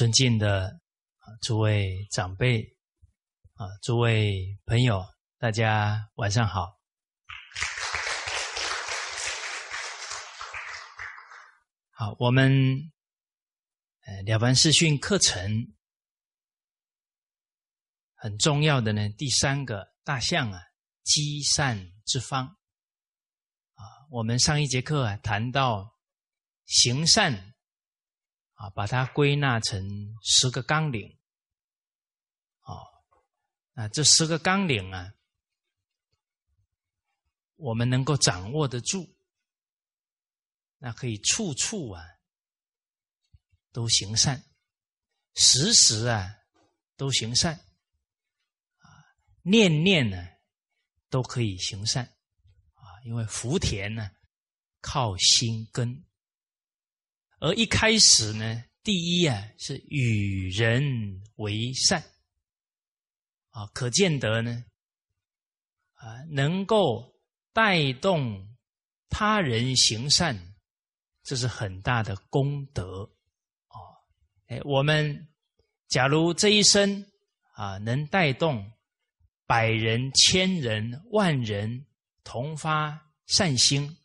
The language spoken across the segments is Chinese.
尊敬的啊诸位长辈啊诸位朋友，大家晚上好。好，我们呃了凡四训课程很重要的呢，第三个大象啊，积善之方啊。我们上一节课啊谈到行善。啊，把它归纳成十个纲领。哦，那这十个纲领啊，我们能够掌握得住，那可以处处啊都行善，时时啊都行善，啊，念念呢都可以行善，啊，因为福田呢靠心根。而一开始呢，第一啊是与人为善，啊，可见得呢，啊，能够带动他人行善，这是很大的功德，哦，哎，我们假如这一生啊，能带动百人、千人、万人同发善心，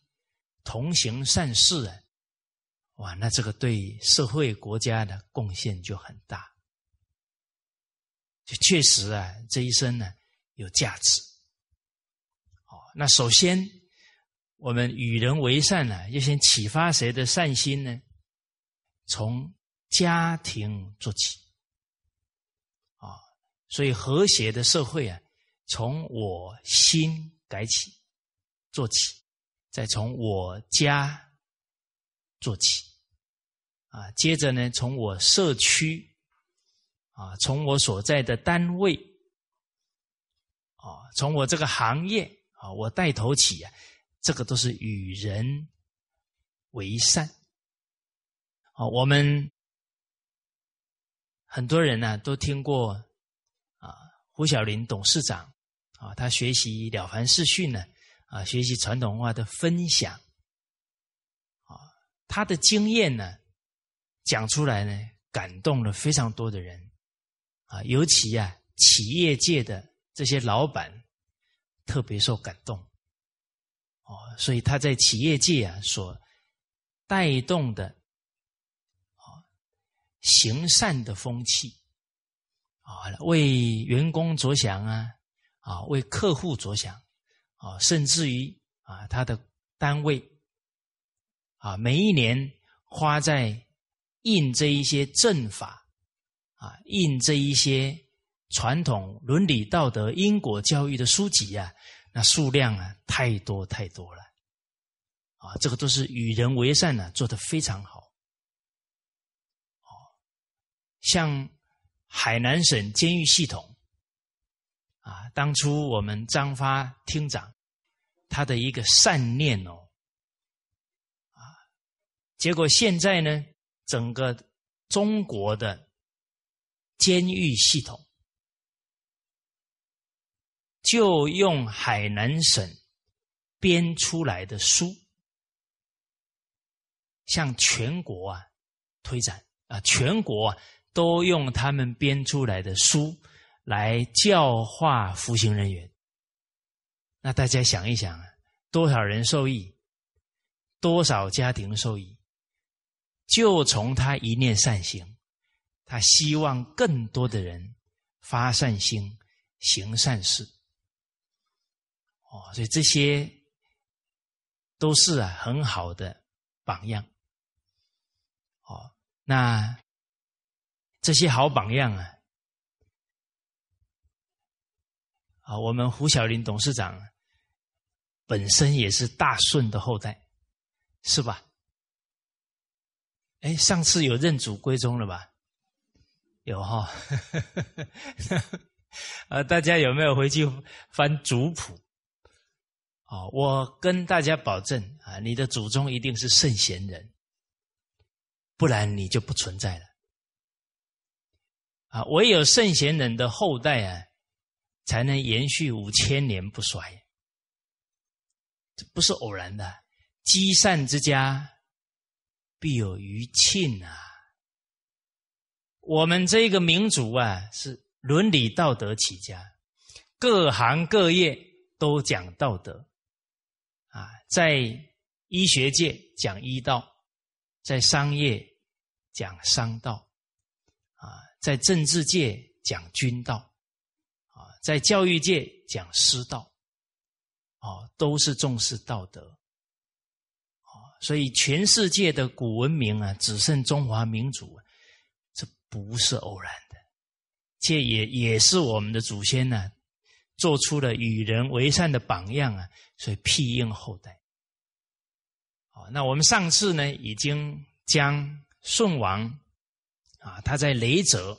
同行善事啊。哇，那这个对社会国家的贡献就很大，就确实啊，这一生呢有价值。哦，那首先我们与人为善呢，要先启发谁的善心呢？从家庭做起。啊，所以和谐的社会啊，从我心改起做起，再从我家。做起，啊，接着呢，从我社区，啊，从我所在的单位，啊，从我这个行业，啊，我带头起啊，这个都是与人为善。啊，我们很多人呢都听过啊，胡小林董事长啊，他学习了凡四训呢，啊，学习传统文化的分享。啊他的经验呢，讲出来呢，感动了非常多的人，啊，尤其啊，企业界的这些老板特别受感动，哦，所以他在企业界啊所带动的，啊，行善的风气，啊，为员工着想啊，啊，为客户着想，啊，甚至于啊，他的单位。啊，每一年花在印这一些正法，啊，印这一些传统伦理道德因果教育的书籍啊，那数量啊太多太多了，啊，这个都是与人为善呢，做的非常好。哦，像海南省监狱系统，啊，当初我们张发厅长他的一个善念哦。结果现在呢，整个中国的监狱系统就用海南省编出来的书，向全国啊推展啊，全国啊都用他们编出来的书来教化服刑人员。那大家想一想啊，多少人受益？多少家庭受益？就从他一念善行，他希望更多的人发善心、行善事。哦，所以这些都是啊很好的榜样。哦，那这些好榜样啊，啊，我们胡小林董事长本身也是大顺的后代，是吧？哎，上次有认祖归宗了吧？有哈，呃，大家有没有回去翻族谱？哦，我跟大家保证啊，你的祖宗一定是圣贤人，不然你就不存在了。啊，唯有圣贤人的后代啊，才能延续五千年不衰。这不是偶然的，积善之家。必有余庆啊！我们这个民族啊，是伦理道德起家，各行各业都讲道德，啊，在医学界讲医道，在商业讲商道，啊，在政治界讲君道，啊，在教育界讲师道，啊，都是重视道德，所以全世界的古文明啊，只剩中华民族。这不是偶然的，这也也是我们的祖先呢，做出了与人为善的榜样啊，所以庇荫后代。哦，那我们上次呢，已经将舜王啊，他在雷泽，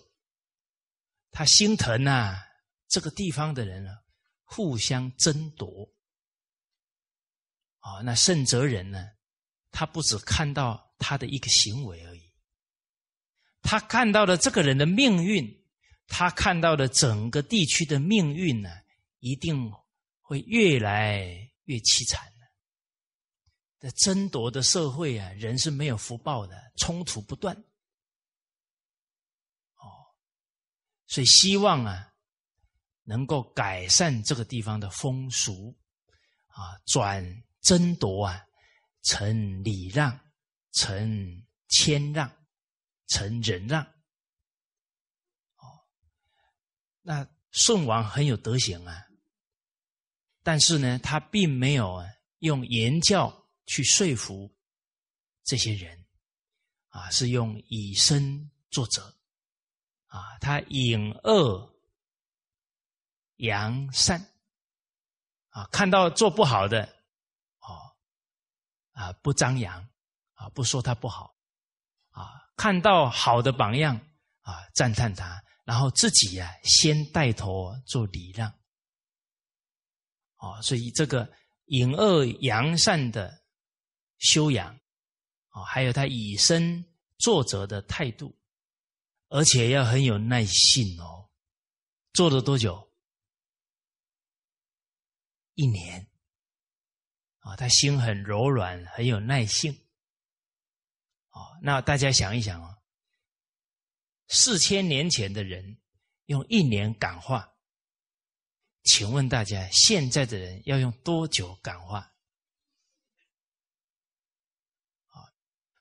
他心疼啊，这个地方的人啊，互相争夺。啊，那圣哲人呢，他不只看到他的一个行为而已。他看到了这个人的命运，他看到了整个地区的命运呢，一定会越来越凄惨的。在争夺的社会啊，人是没有福报的，冲突不断。哦，所以希望啊，能够改善这个地方的风俗啊，转争夺啊，成礼让，成谦让。成忍让，哦，那舜王很有德行啊，但是呢，他并没有用言教去说服这些人，啊，是用以身作则，啊，他隐恶扬善，啊，看到做不好的，啊，不张扬，啊，不说他不好，啊。看到好的榜样啊，赞叹他，然后自己呀先带头做礼让，哦，所以这个隐恶扬善的修养，哦，还有他以身作则的态度，而且要很有耐性哦，做了多久？一年，啊，他心很柔软，很有耐性。哦，那大家想一想哦，四千年前的人用一年感化，请问大家现在的人要用多久感化？啊，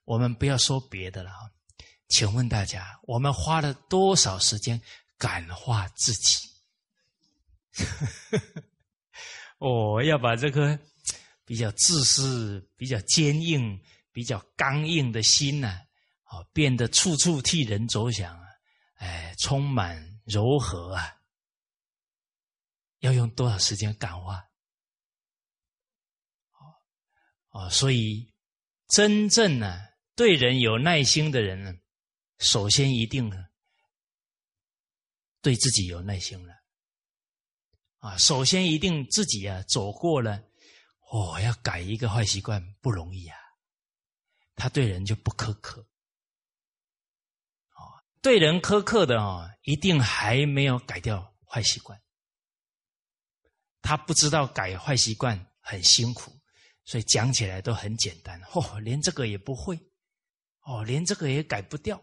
我们不要说别的了啊，请问大家，我们花了多少时间感化自己？我要把这个比较自私、比较坚硬。比较刚硬的心呢，啊，变得处处替人着想啊，哎，充满柔和啊，要用多少时间感化？哦，哦，所以真正呢，对人有耐心的人呢，首先一定呢对自己有耐心了，啊，首先一定自己啊走过了，哦，要改一个坏习惯不容易啊。他对人就不苛刻，哦，对人苛刻的哦，一定还没有改掉坏习惯。他不知道改坏习惯很辛苦，所以讲起来都很简单。哦，连这个也不会，哦，连这个也改不掉，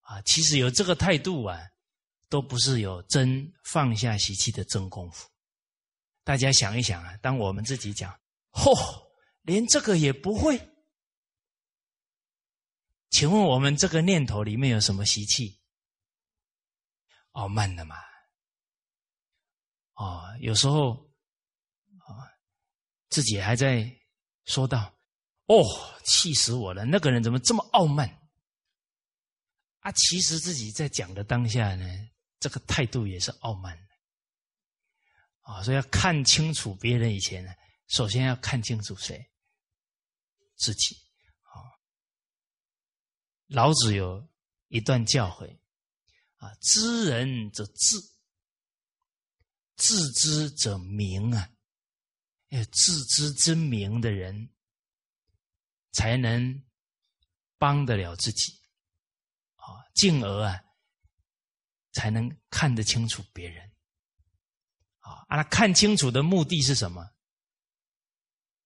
啊，其实有这个态度啊，都不是有真放下习气的真功夫。大家想一想啊，当我们自己讲，嚯，连这个也不会。请问我们这个念头里面有什么习气？傲慢的嘛？哦，有时候啊，自己还在说道：“哦，气死我了！那个人怎么这么傲慢？”啊，其实自己在讲的当下呢，这个态度也是傲慢。啊，所以要看清楚别人以前呢，首先要看清楚谁？自己。啊老子有一段教诲啊：“知人者智，自知者明啊。要自知之明的人，才能帮得了自己啊，进而啊，才能看得清楚别人啊。啊，看清楚的目的是什么？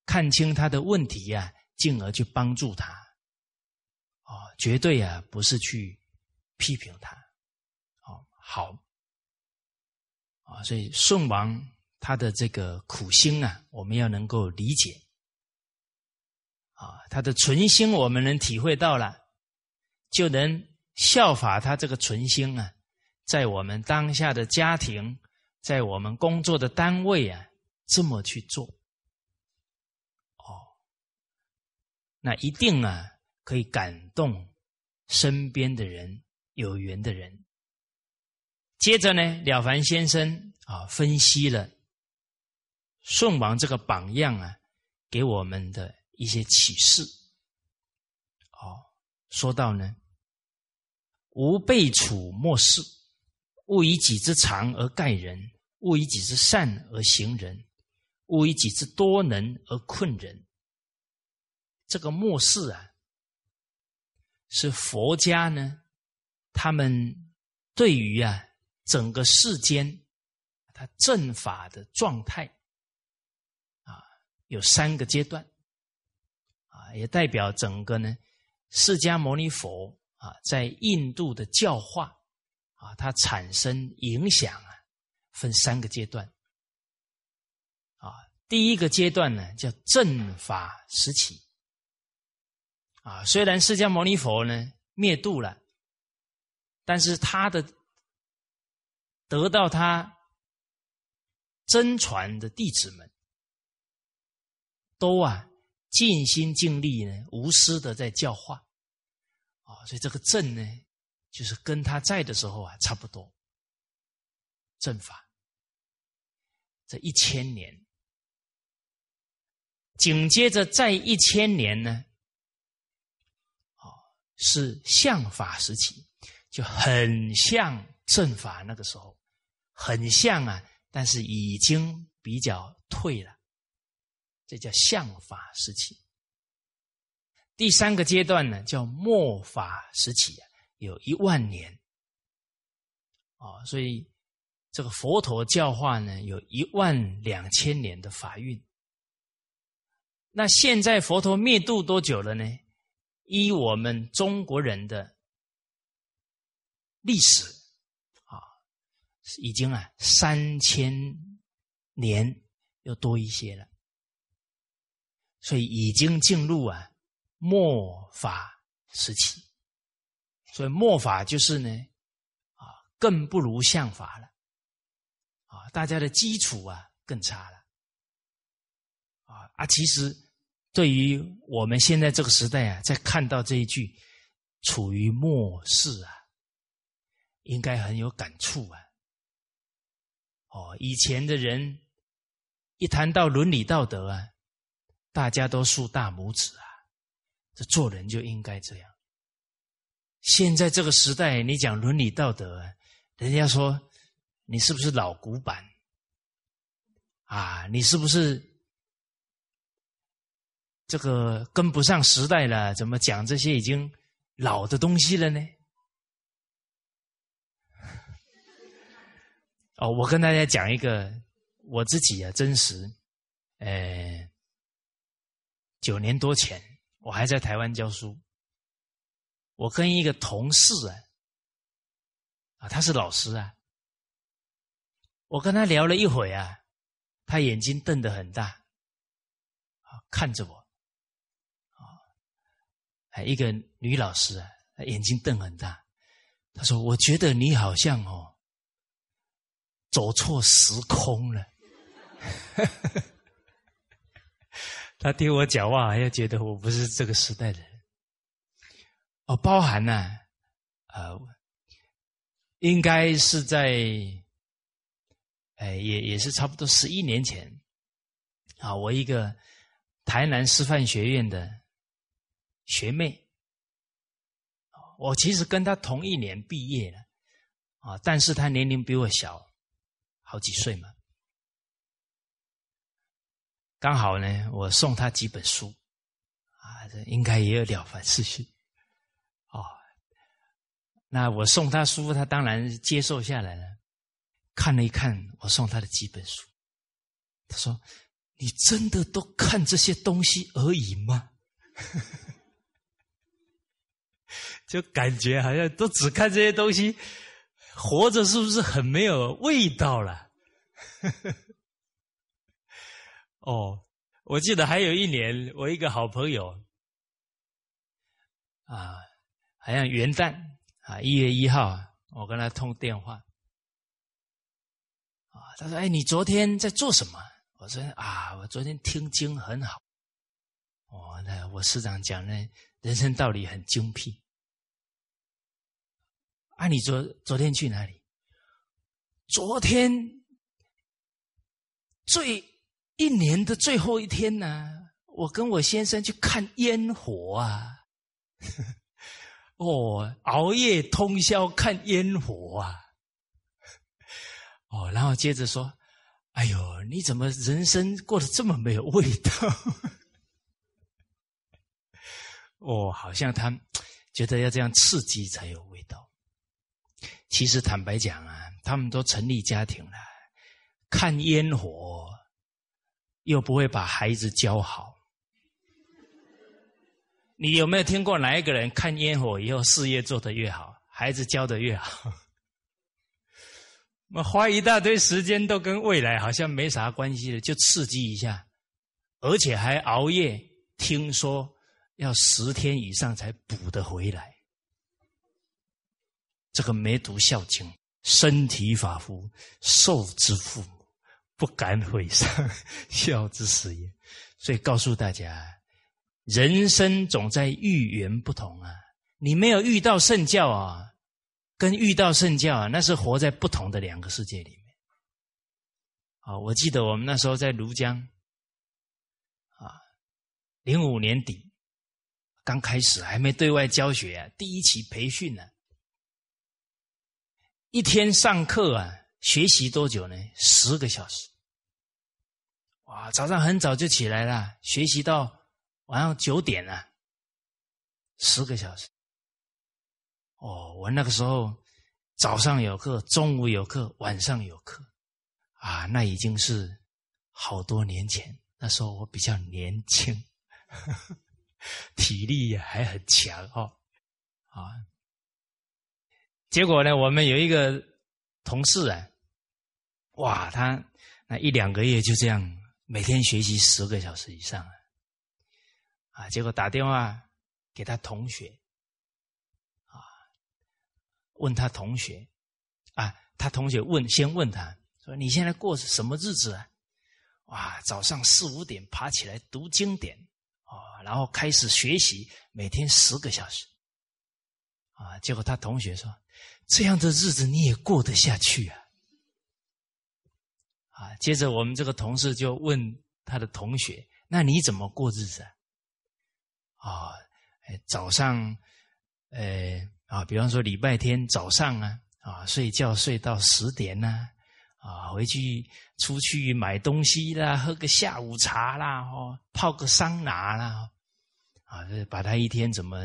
看清他的问题呀，进而去帮助他。”啊绝对啊，不是去批评他，哦，好，啊，所以舜王他的这个苦心啊，我们要能够理解，啊，他的存心我们能体会到了，就能效法他这个存心啊，在我们当下的家庭，在我们工作的单位啊，这么去做，哦，那一定啊，可以感动身边的人。有缘的人，接着呢，了凡先生啊，分析了舜王这个榜样啊，给我们的一些启示。哦，说到呢，吾辈处莫事，勿以己之长而盖人，勿以己之善而行人，勿以己之多能而困人。这个末世啊，是佛家呢。他们对于啊整个世间，他正法的状态啊，有三个阶段啊，也代表整个呢释迦牟尼佛啊在印度的教化啊，它产生影响啊，分三个阶段啊。第一个阶段呢叫正法时期啊，虽然释迦牟尼佛呢灭度了。但是他的得到他真传的弟子们，都啊尽心尽力呢，无私的在教化，啊，所以这个正呢，就是跟他在的时候啊差不多，正法这一千年，紧接着再一千年呢，哦，是相法时期。就很像正法那个时候，很像啊，但是已经比较退了，这叫相法时期。第三个阶段呢，叫末法时期啊，有一万年，啊，所以这个佛陀教化呢，有一万两千年的法运。那现在佛陀灭度多久了呢？依我们中国人的。历史啊，已经啊三千年又多一些了，所以已经进入啊末法时期。所以末法就是呢啊更不如相法了啊，大家的基础啊更差了啊啊！其实对于我们现在这个时代啊，在看到这一句“处于末世”啊。应该很有感触啊！哦，以前的人一谈到伦理道德啊，大家都竖大拇指啊，这做人就应该这样。现在这个时代，你讲伦理道德，人家说你是不是老古板啊？你是不是这个跟不上时代了？怎么讲这些已经老的东西了呢？哦，我跟大家讲一个我自己啊，真实，呃，九年多前，我还在台湾教书，我跟一个同事啊，啊，他是老师啊，我跟他聊了一会啊，他眼睛瞪得很大，啊，看着我，啊，一个女老师啊，眼睛瞪很大，他说：“我觉得你好像哦。”走错时空了，他听我讲话，还要觉得我不是这个时代的人。哦，包含呢，呃，应该是在，哎，也也是差不多十一年前，啊，我一个台南师范学院的学妹，我其实跟她同一年毕业了，啊，但是她年龄比我小。好几岁嘛，刚好呢，我送他几本书，啊，这应该也有了凡四训，那我送他书，他当然接受下来了，看了一看我送他的几本书，他说：“你真的都看这些东西而已吗？” 就感觉好像都只看这些东西，活着是不是很没有味道了？哦，我记得还有一年，我一个好朋友啊，好像元旦啊，一月一号，我跟他通电话啊，他说：“哎，你昨天在做什么？”我说：“啊，我昨天听经很好。”哦，那我师长讲的人生道理很精辟。啊，你昨昨天去哪里？昨天最一年的最后一天呢，我跟我先生去看烟火啊！哦，熬夜通宵看烟火啊！哦，然后接着说：“哎呦，你怎么人生过得这么没有味道？” 哦，好像他觉得要这样刺激才有味道。其实坦白讲啊，他们都成立家庭了，看烟火又不会把孩子教好。你有没有听过哪一个人看烟火以后事业做得越好，孩子教得越好？那花一大堆时间都跟未来好像没啥关系的，就刺激一下，而且还熬夜，听说要十天以上才补得回来。这个没读《孝经》，身体发肤，受之父母，不敢毁伤 孝之始也。所以告诉大家，人生总在遇缘不同啊！你没有遇到圣教啊，跟遇到圣教啊，那是活在不同的两个世界里面。啊，我记得我们那时候在庐江，啊，零五年底刚开始，还没对外教学啊，第一期培训呢。一天上课啊，学习多久呢？十个小时。哇，早上很早就起来了，学习到晚上九点了，十个小时。哦，我那个时候早上有课，中午有课，晚上有课，啊，那已经是好多年前。那时候我比较年轻，体力也还很强哦，啊。结果呢，我们有一个同事啊，哇，他那一两个月就这样每天学习十个小时以上啊，啊，结果打电话给他同学，啊，问他同学，啊，他同学问先问他说：“你现在过什么日子啊？”哇，早上四五点爬起来读经典，啊，然后开始学习，每天十个小时，啊，结果他同学说。这样的日子你也过得下去啊？啊！接着我们这个同事就问他的同学：“那你怎么过日子？”啊，啊早上，呃，啊，比方说礼拜天早上啊，啊，睡觉睡到十点呢，啊，回去出去买东西啦，喝个下午茶啦，哦，泡个桑拿啦，啊，把他一天怎么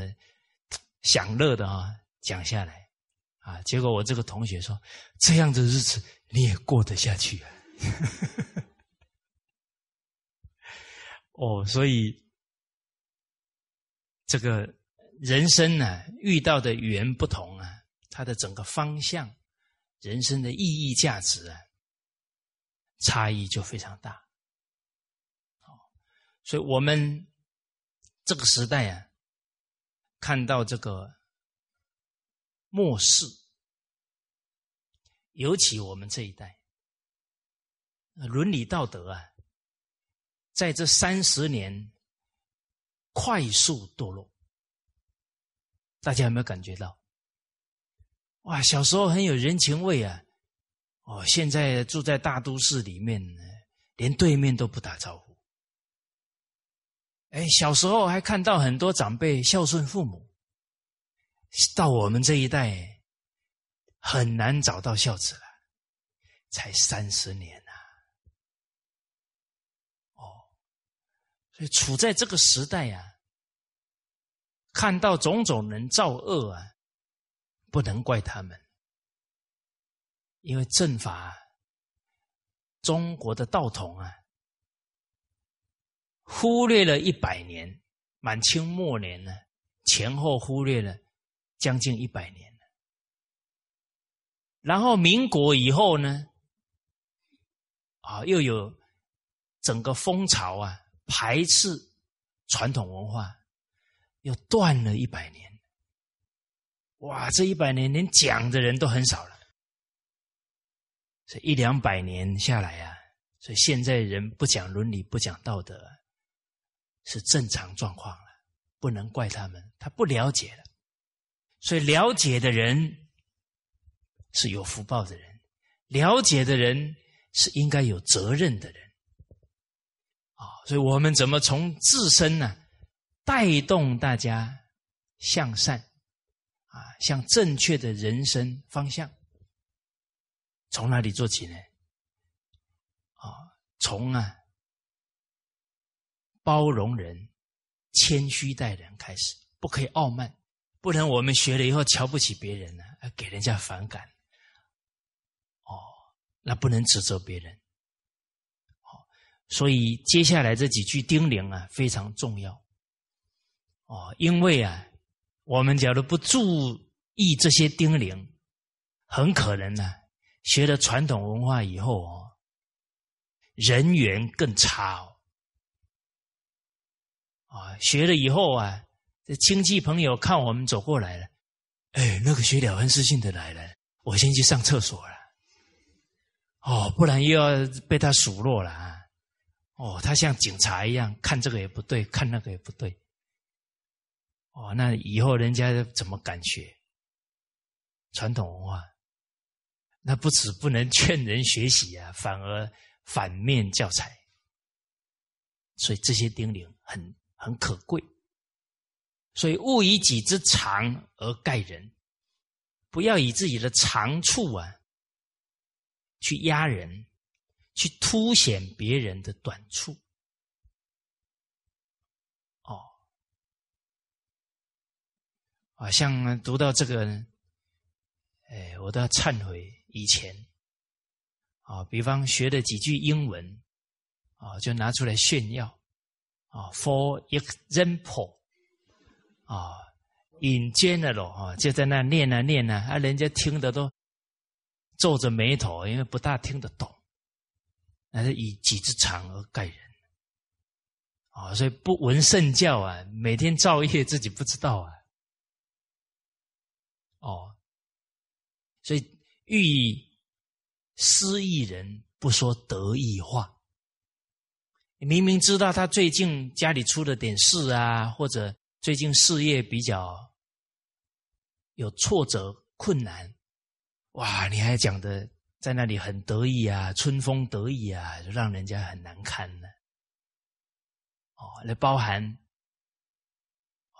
享乐的啊讲下来。啊！结果我这个同学说：“这样的日子你也过得下去啊？” 哦，所以这个人生呢，遇到的缘不同啊，它的整个方向、人生的意义、价值啊，差异就非常大。所以我们这个时代啊，看到这个。末世，尤其我们这一代，伦理道德啊，在这三十年快速堕落。大家有没有感觉到？哇，小时候很有人情味啊！哦，现在住在大都市里面，连对面都不打招呼。哎，小时候还看到很多长辈孝顺父母。到我们这一代，很难找到孝子了，才三十年呐！哦，所以处在这个时代啊，看到种种人造恶啊，不能怪他们，因为正法，中国的道统啊，忽略了一百年，满清末年呢，前后忽略了。将近一百年。然后民国以后呢，啊，又有整个风潮啊，排斥传统文化，又断了一百年。哇，这一百年连讲的人都很少了，这一两百年下来啊，所以现在人不讲伦理，不讲道德，是正常状况了，不能怪他们，他不了解了。所以了解的人是有福报的人，了解的人是应该有责任的人。所以我们怎么从自身呢，带动大家向善，啊，向正确的人生方向？从哪里做起呢？啊，从啊包容人、谦虚待人开始，不可以傲慢。不然我们学了以后瞧不起别人呢，给人家反感。哦，那不能指责别人。所以接下来这几句叮咛啊非常重要。哦，因为啊，我们假如不注意这些叮咛，很可能呢，学了传统文化以后哦，人缘更差哦。啊，学了以后啊。这亲戚朋友看我们走过来了，哎，那个学了凡四训的来了，我先去上厕所了。哦，不然又要被他数落了啊！哦，他像警察一样，看这个也不对，看那个也不对。哦，那以后人家怎么敢学传统文化？那不止不能劝人学习啊，反而反面教材。所以这些叮咛很很可贵。所以，勿以己之长而盖人，不要以自己的长处啊，去压人，去凸显别人的短处。哦，啊，像读到这个，哎，我都要忏悔以前，啊，比方学了几句英文，啊，就拿出来炫耀，啊，for example。啊，in general 啊，就在那念啊念啊，啊，人家听的都皱着眉头，因为不大听得懂。那是以己之长而盖人，啊，所以不闻圣教啊，每天造业自己不知道啊，哦，所以欲以失意人不说得意话。明明知道他最近家里出了点事啊，或者。最近事业比较有挫折困难，哇！你还讲的在那里很得意啊，春风得意啊，让人家很难堪呢。哦，那包含哦，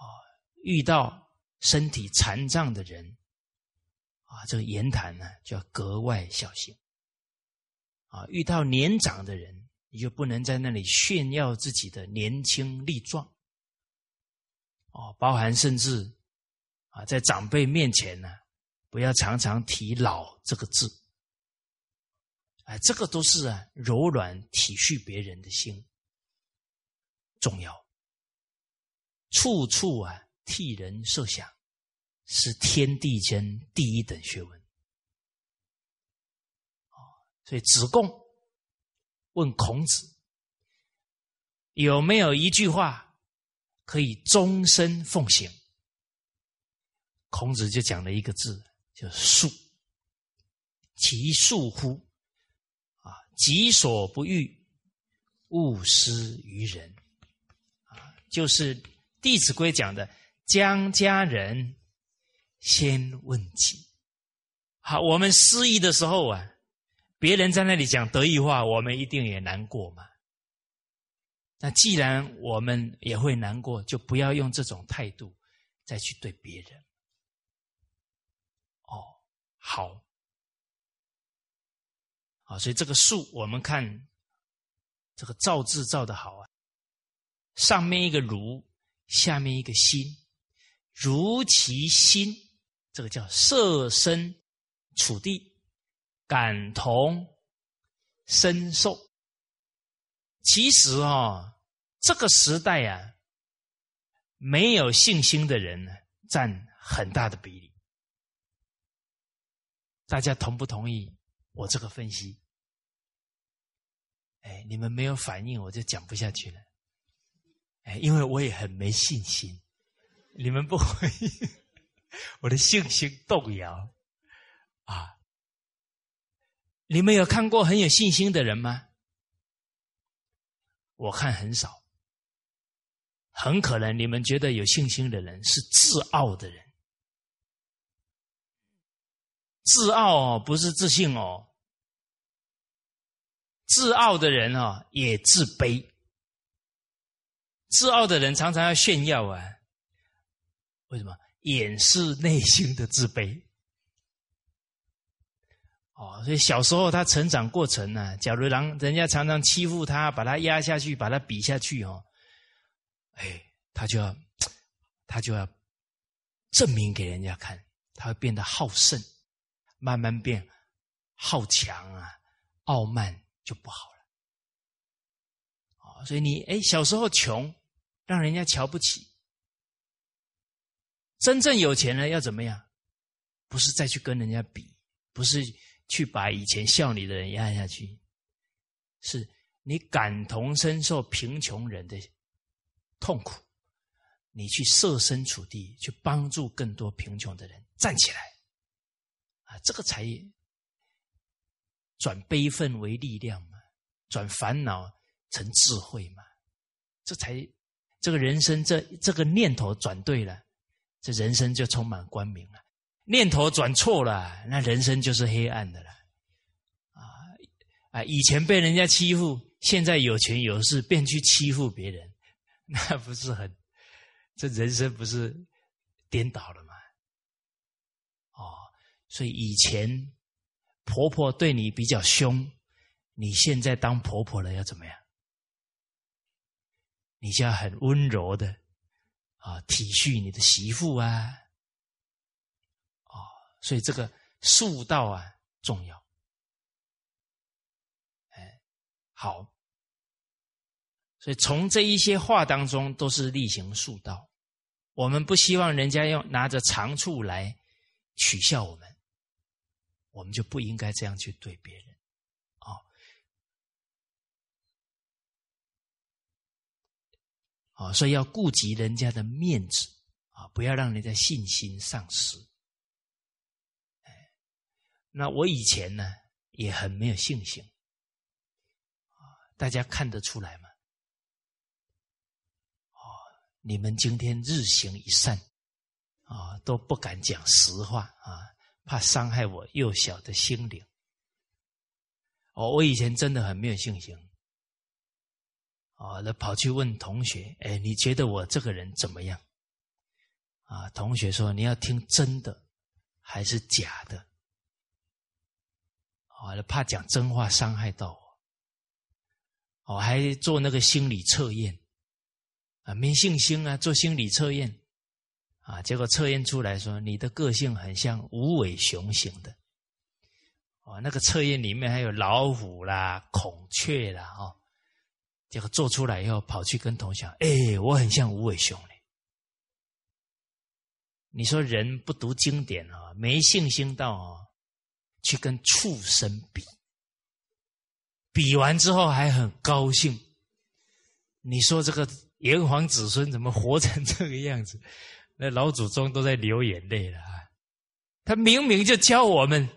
遇到身体残障的人啊，这个言谈呢就要格外小心。啊，遇到年长的人，你就不能在那里炫耀自己的年轻力壮。哦，包含甚至啊，在长辈面前呢，不要常常提“老”这个字，哎，这个都是啊，柔软体恤别人的心重要。处处啊，替人设想，是天地间第一等学问。哦，所以子贡问孔子，有没有一句话？可以终身奉行。孔子就讲了一个字，叫“恕”。其恕乎？己所不欲，勿施于人。啊，就是《弟子规》讲的“将家人先问己”。好，我们失意的时候啊，别人在那里讲得意话，我们一定也难过嘛。那既然我们也会难过，就不要用这种态度再去对别人。哦，好，啊，所以这个树，我们看这个造字造的好啊，上面一个如，下面一个心，如其心，这个叫设身处地，感同身受。其实啊，这个时代啊，没有信心的人呢，占很大的比例。大家同不同意我这个分析？哎，你们没有反应，我就讲不下去了。哎，因为我也很没信心，你们不会，我的信心动摇啊！你们有看过很有信心的人吗？我看很少，很可能你们觉得有信心的人是自傲的人，自傲，不是自信哦。自傲的人哦，也自卑。自傲的人常常要炫耀啊，为什么？掩饰内心的自卑。哦，所以小时候他成长过程呢，假如让人家常常欺负他，把他压下去，把他比下去哦，哎，他就要他就要证明给人家看，他会变得好胜，慢慢变好强啊，傲慢。就不好了，哦，所以你哎，小时候穷，让人家瞧不起。真正有钱了要怎么样？不是再去跟人家比，不是去把以前笑你的人压下去，是你感同身受贫穷人的痛苦，你去设身处地去帮助更多贫穷的人站起来，啊，这个才。转悲愤为力量嘛，转烦恼成智慧嘛，这才这个人生这这个念头转对了，这人生就充满光明了。念头转错了，那人生就是黑暗的了。啊啊！以前被人家欺负，现在有权有势，便去欺负别人，那不是很？这人生不是颠倒了吗？哦，所以以前。婆婆对你比较凶，你现在当婆婆了要怎么样？你就要很温柔的啊，体恤你的媳妇啊，哦，所以这个妇道啊重要。哎，好，所以从这一些话当中都是例行妇道。我们不希望人家用拿着长处来取笑我们。我们就不应该这样去对别人，啊，啊，所以要顾及人家的面子啊，不要让人家信心丧失。哎，那我以前呢也很没有信心，大家看得出来吗？哦，你们今天日行一善，啊，都不敢讲实话啊。怕伤害我幼小的心灵。哦，我以前真的很没有信心。哦，那跑去问同学：“哎，你觉得我这个人怎么样？”啊，同学说：“你要听真的还是假的？”哦，怕讲真话伤害到我。哦，还做那个心理测验。啊，没信心啊，做心理测验。啊！结果测验出来说，你的个性很像无尾熊型的。哦，那个测验里面还有老虎啦、孔雀啦，哦。结果做出来以后，跑去跟同学哎，我很像无尾熊嘞。”你说人不读经典啊，没信心到啊，去跟畜生比，比完之后还很高兴。你说这个炎黄子孙怎么活成这个样子？那老祖宗都在流眼泪了！他明明就教我们：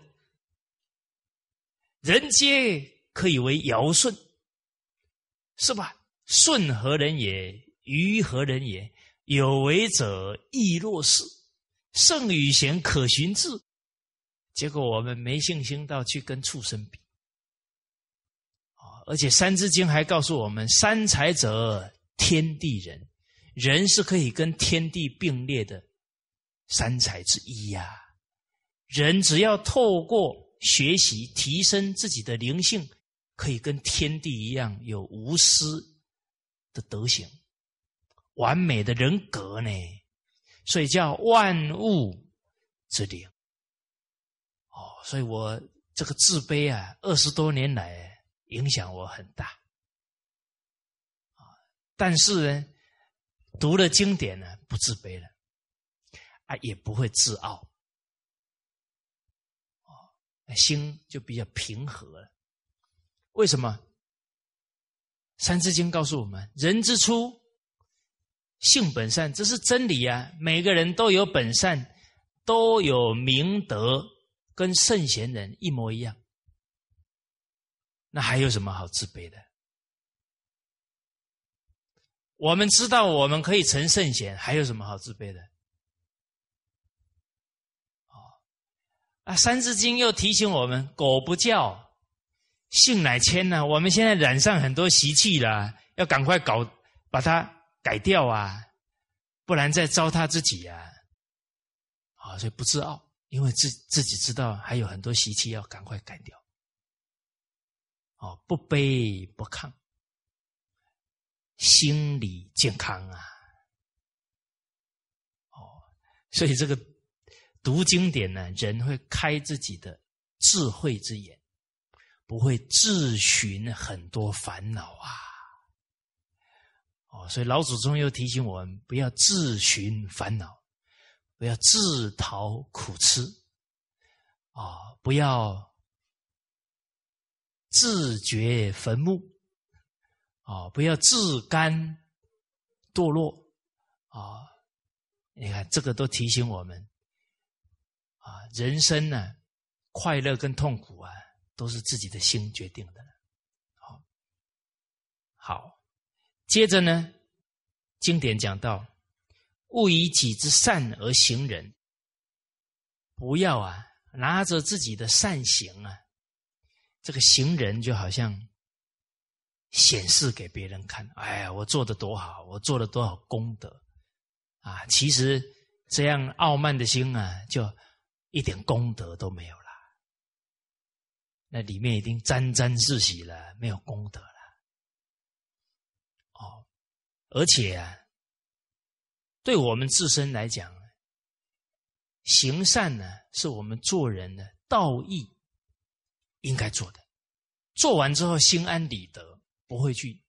人皆可以为尧舜，是吧？舜何人也？禹何人也？有为者亦若是。圣与贤，可循志。结果我们没信心到去跟畜生比！而且《三字经》还告诉我们：三才者，天地人。人是可以跟天地并列的三才之一呀。人只要透过学习提升自己的灵性，可以跟天地一样有无私的德行、完美的人格呢。所以叫万物之灵。哦，所以我这个自卑啊，二十多年来影响我很大。但是呢。读了经典呢，不自卑了，啊，也不会自傲，哦，心就比较平和了。为什么？《三字经》告诉我们：“人之初，性本善。”这是真理啊！每个人都有本善，都有明德，跟圣贤人一模一样。那还有什么好自卑的？我们知道我们可以成圣贤，还有什么好自卑的？哦，啊，《三字经》又提醒我们：“狗不叫。”性乃迁呢？我们现在染上很多习气了，要赶快搞把它改掉啊，不然再糟蹋自己啊！啊，所以不自傲，因为自自己知道还有很多习气要赶快改掉。哦，不卑不亢，心理健康啊！哦，所以这个读经典呢，人会开自己的智慧之眼。不会自寻很多烦恼啊！哦，所以老祖宗又提醒我们，不要自寻烦恼，不要自讨苦吃，啊，不要自掘坟墓，啊，不要自甘堕落，啊，你看这个都提醒我们，啊，人生呢，快乐跟痛苦啊。都是自己的心决定的。好，好，接着呢，经典讲到，勿以己之善而行人，不要啊，拿着自己的善行啊，这个行人就好像显示给别人看，哎呀，我做的多好，我做了多少功德啊！其实这样傲慢的心啊，就一点功德都没有了。那里面已经沾沾自喜了，没有功德了。哦，而且啊，对我们自身来讲，行善呢，是我们做人的道义应该做的。做完之后心安理得，不会去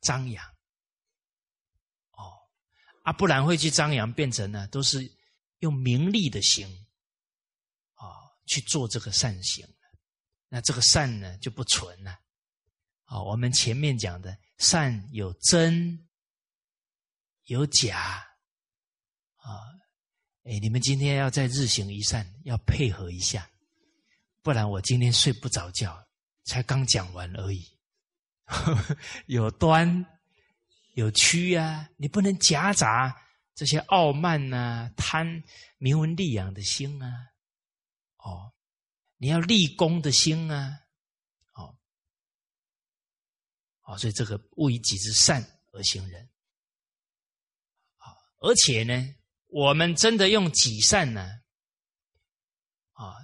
张扬。哦，啊，不然会去张扬，变成呢都是用名利的心啊去做这个善行。那这个善呢就不纯了，啊，我们前面讲的善有真有假，啊，哎，你们今天要在日行一善，要配合一下，不然我今天睡不着觉，才刚讲完而已，有端有曲啊，你不能夹杂这些傲慢呐、贪名闻利养的心啊，哦。你要立功的心啊，哦，哦，所以这个勿以己之善而行人，而且呢，我们真的用己善呢，啊，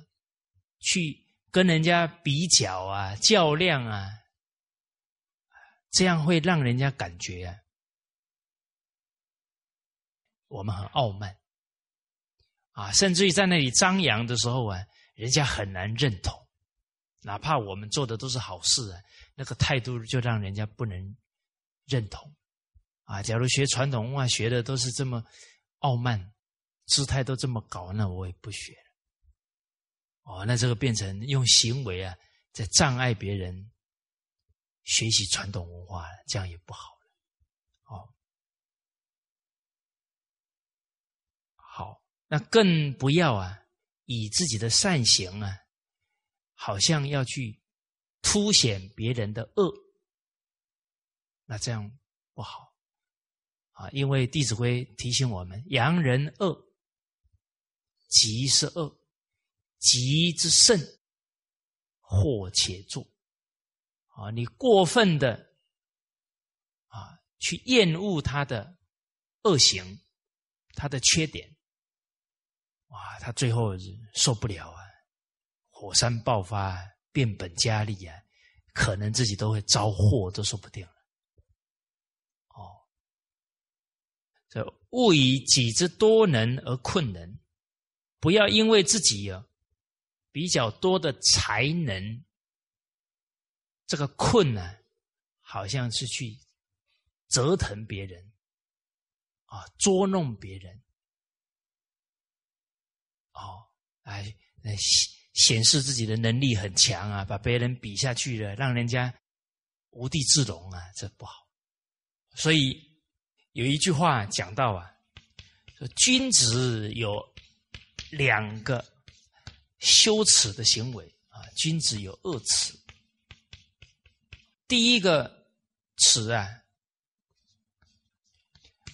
去跟人家比较啊、较量啊，这样会让人家感觉啊，我们很傲慢，啊，甚至于在那里张扬的时候啊。人家很难认同，哪怕我们做的都是好事啊，那个态度就让人家不能认同啊。假如学传统文化学的都是这么傲慢，姿态都这么高，那我也不学了。哦，那这个变成用行为啊，在障碍别人学习传统文化，这样也不好了。哦，好，那更不要啊。以自己的善行啊，好像要去凸显别人的恶，那这样不好啊！因为《弟子规》提醒我们：“扬人恶，即是恶；极之甚，或且作。”啊，你过分的啊，去厌恶他的恶行，他的缺点。哇，他最后受不了啊，火山爆发，变本加厉啊，可能自己都会遭祸，都说不定了。哦，这勿以己之多能而困人，不要因为自己有比较多的才能，这个困难，好像是去折腾别人，啊，捉弄别人。哦，哎，显显示自己的能力很强啊，把别人比下去了，让人家无地自容啊，这不好。所以有一句话讲到啊，说君子有两个羞耻的行为啊，君子有恶耻。第一个词啊，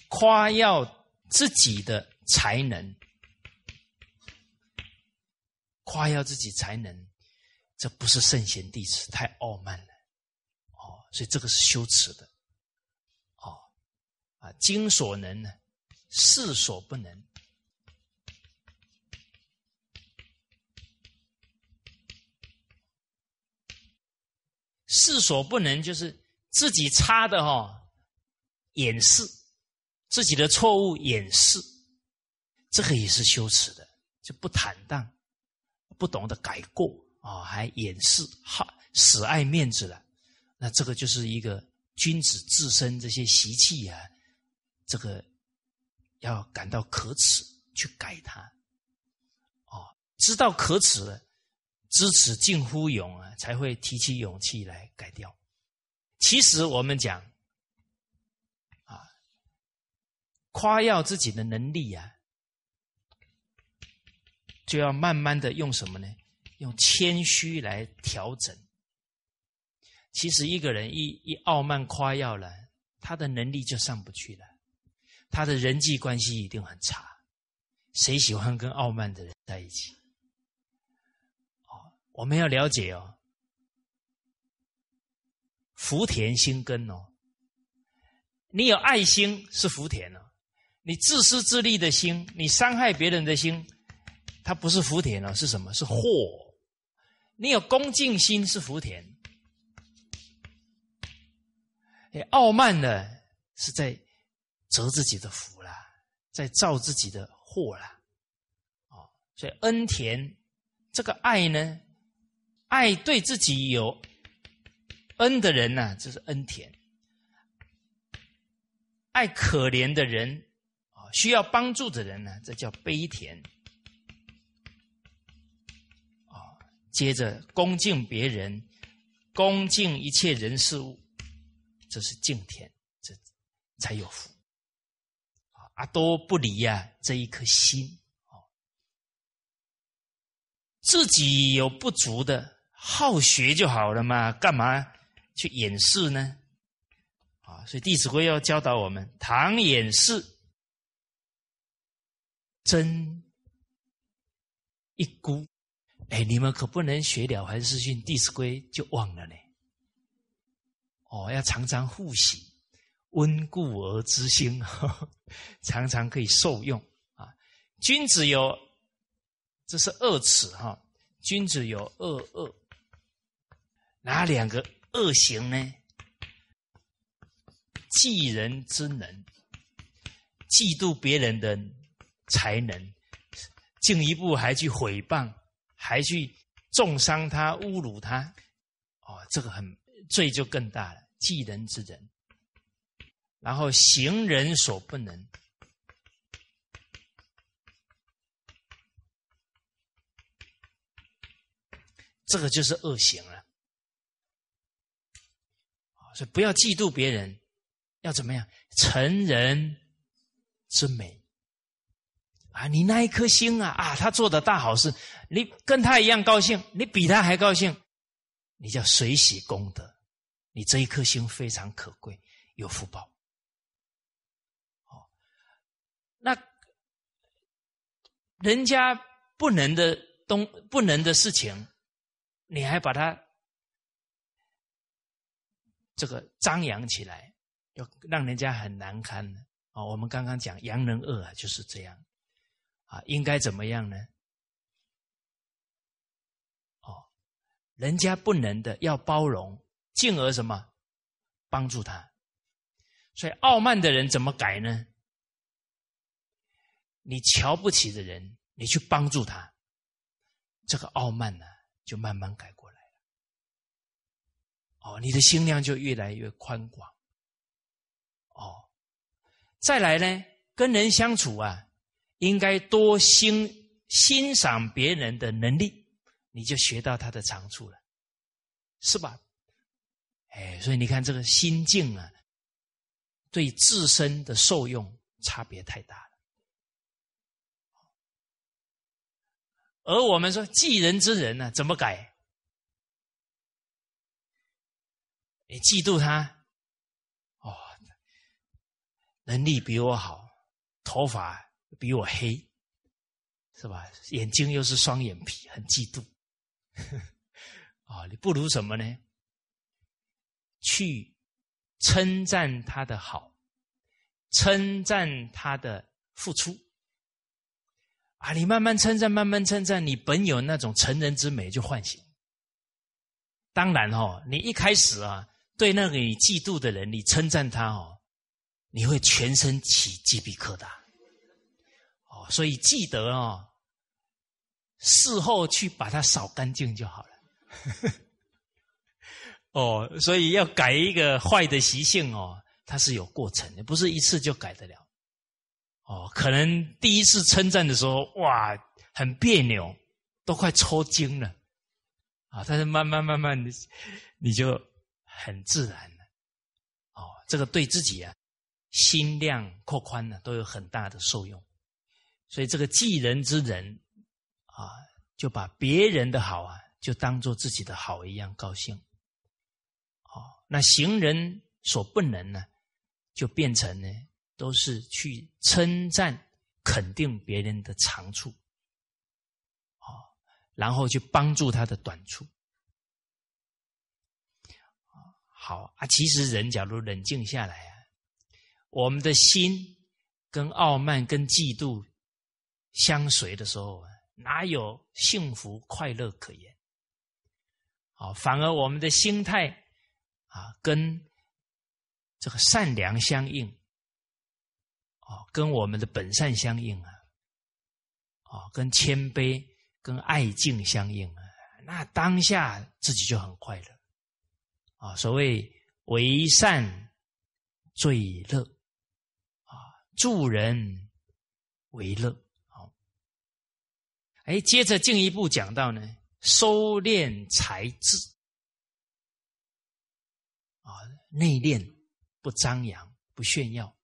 夸耀自己的才能。夸耀自己才能，这不是圣贤弟子，太傲慢了，哦，所以这个是羞耻的，哦，啊，今所能呢，事所不能，世所不能就是自己差的哈，掩饰自己的错误，掩饰，这个也是羞耻的，就不坦荡。不懂得改过啊，还掩饰，好死爱面子了，那这个就是一个君子自身这些习气啊，这个要感到可耻，去改它。哦，知道可耻了，知耻近乎勇啊，才会提起勇气来改掉。其实我们讲啊，夸耀自己的能力啊。就要慢慢的用什么呢？用谦虚来调整。其实一个人一一傲慢夸耀了，他的能力就上不去了，他的人际关系一定很差。谁喜欢跟傲慢的人在一起？我们要了解哦，福田心根哦，你有爱心是福田哦，你自私自利的心，你伤害别人的心。它不是福田了，是什么？是祸。你有恭敬心是福田，哎，傲慢的是在折自己的福啦，在造自己的祸啦。哦，所以恩田这个爱呢，爱对自己有恩的人呢，这是恩田；爱可怜的人啊，需要帮助的人呢，这叫悲田。啊接着恭敬别人，恭敬一切人事物，这是敬天，这才有福。啊，阿多不离呀，这一颗心哦，自己有不足的，好学就好了嘛，干嘛去掩饰呢？啊，所以《弟子规》要教导我们：唐掩饰，真一孤。哎，你们可不能学了凡四训《弟子规》就忘了呢。哦，要常常复习，温故而知新，常常可以受用啊。君子有，这是恶耻哈。君子有恶恶，哪两个恶行呢？嫉人之能，嫉妒别人的才能，进一步还去毁谤。还去重伤他、侮辱他，哦，这个很罪就更大了。嫉人之人，然后行人所不能，这个就是恶行了。所以不要嫉妒别人，要怎么样？成人之美。啊，你那一颗心啊，啊，他做的大好事，你跟他一样高兴，你比他还高兴，你叫随喜功德，你这一颗心非常可贵，有福报。哦，那人家不能的东不能的事情，你还把它这个张扬起来，要让人家很难堪啊！我们刚刚讲扬人恶啊，就是这样。啊，应该怎么样呢？哦，人家不能的，要包容，进而什么帮助他。所以傲慢的人怎么改呢？你瞧不起的人，你去帮助他，这个傲慢呢，就慢慢改过。哦，你的心量就越来越宽广。哦，再来呢，跟人相处啊。应该多欣欣赏别人的能力，你就学到他的长处了，是吧？哎，所以你看这个心境啊，对自身的受用差别太大了。而我们说济人之人呢，怎么改？你嫉妒他，哦，能力比我好，头发比我黑，是吧？眼睛又是双眼皮，很嫉妒。啊，你不如什么呢？去称赞他的好，称赞他的付出。啊，你慢慢称赞，慢慢称赞，你本有那种成人之美就唤醒。当然哦，你一开始啊。对那个你嫉妒的人，你称赞他哦，你会全身起鸡皮疙瘩，哦，所以记得哦，事后去把它扫干净就好了。哦，所以要改一个坏的习性哦，它是有过程的，不是一次就改得了。哦，可能第一次称赞的时候，哇，很别扭，都快抽筋了，啊，但是慢慢慢慢的，你就。很自然的，哦，这个对自己啊，心量扩宽呢，都有很大的受用。所以这个济人之人啊，就把别人的好啊，就当做自己的好一样高兴。哦，那行人所不能呢，就变成呢，都是去称赞、肯定别人的长处，哦，然后去帮助他的短处。好啊，其实人假如冷静下来啊，我们的心跟傲慢、跟嫉妒相随的时候，哪有幸福快乐可言？啊，反而我们的心态啊，跟这个善良相应，哦，跟我们的本善相应啊，哦，跟谦卑、跟爱敬相应啊，那当下自己就很快乐。啊，所谓为善最乐，啊，助人为乐。好，哎，接着进一步讲到呢，收敛才智，啊，内敛不张扬，不炫耀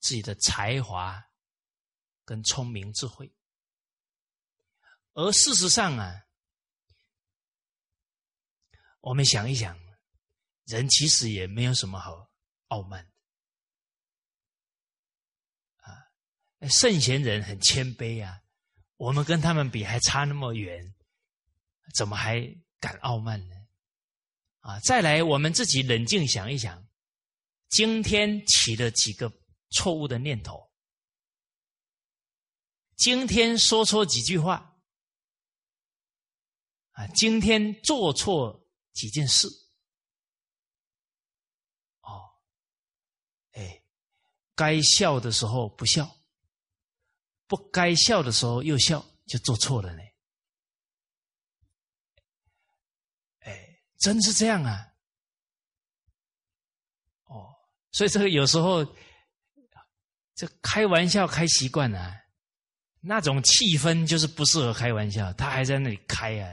自己的才华跟聪明智慧，而事实上啊，我们想一想。人其实也没有什么好傲慢的啊，圣贤人很谦卑啊，我们跟他们比还差那么远，怎么还敢傲慢呢？啊，再来，我们自己冷静想一想，今天起了几个错误的念头，今天说错几句话，啊，今天做错几件事。该笑的时候不笑，不该笑的时候又笑，就做错了呢。哎，真是这样啊！哦，所以这个有时候，这开玩笑开习惯了，那种气氛就是不适合开玩笑，他还在那里开啊，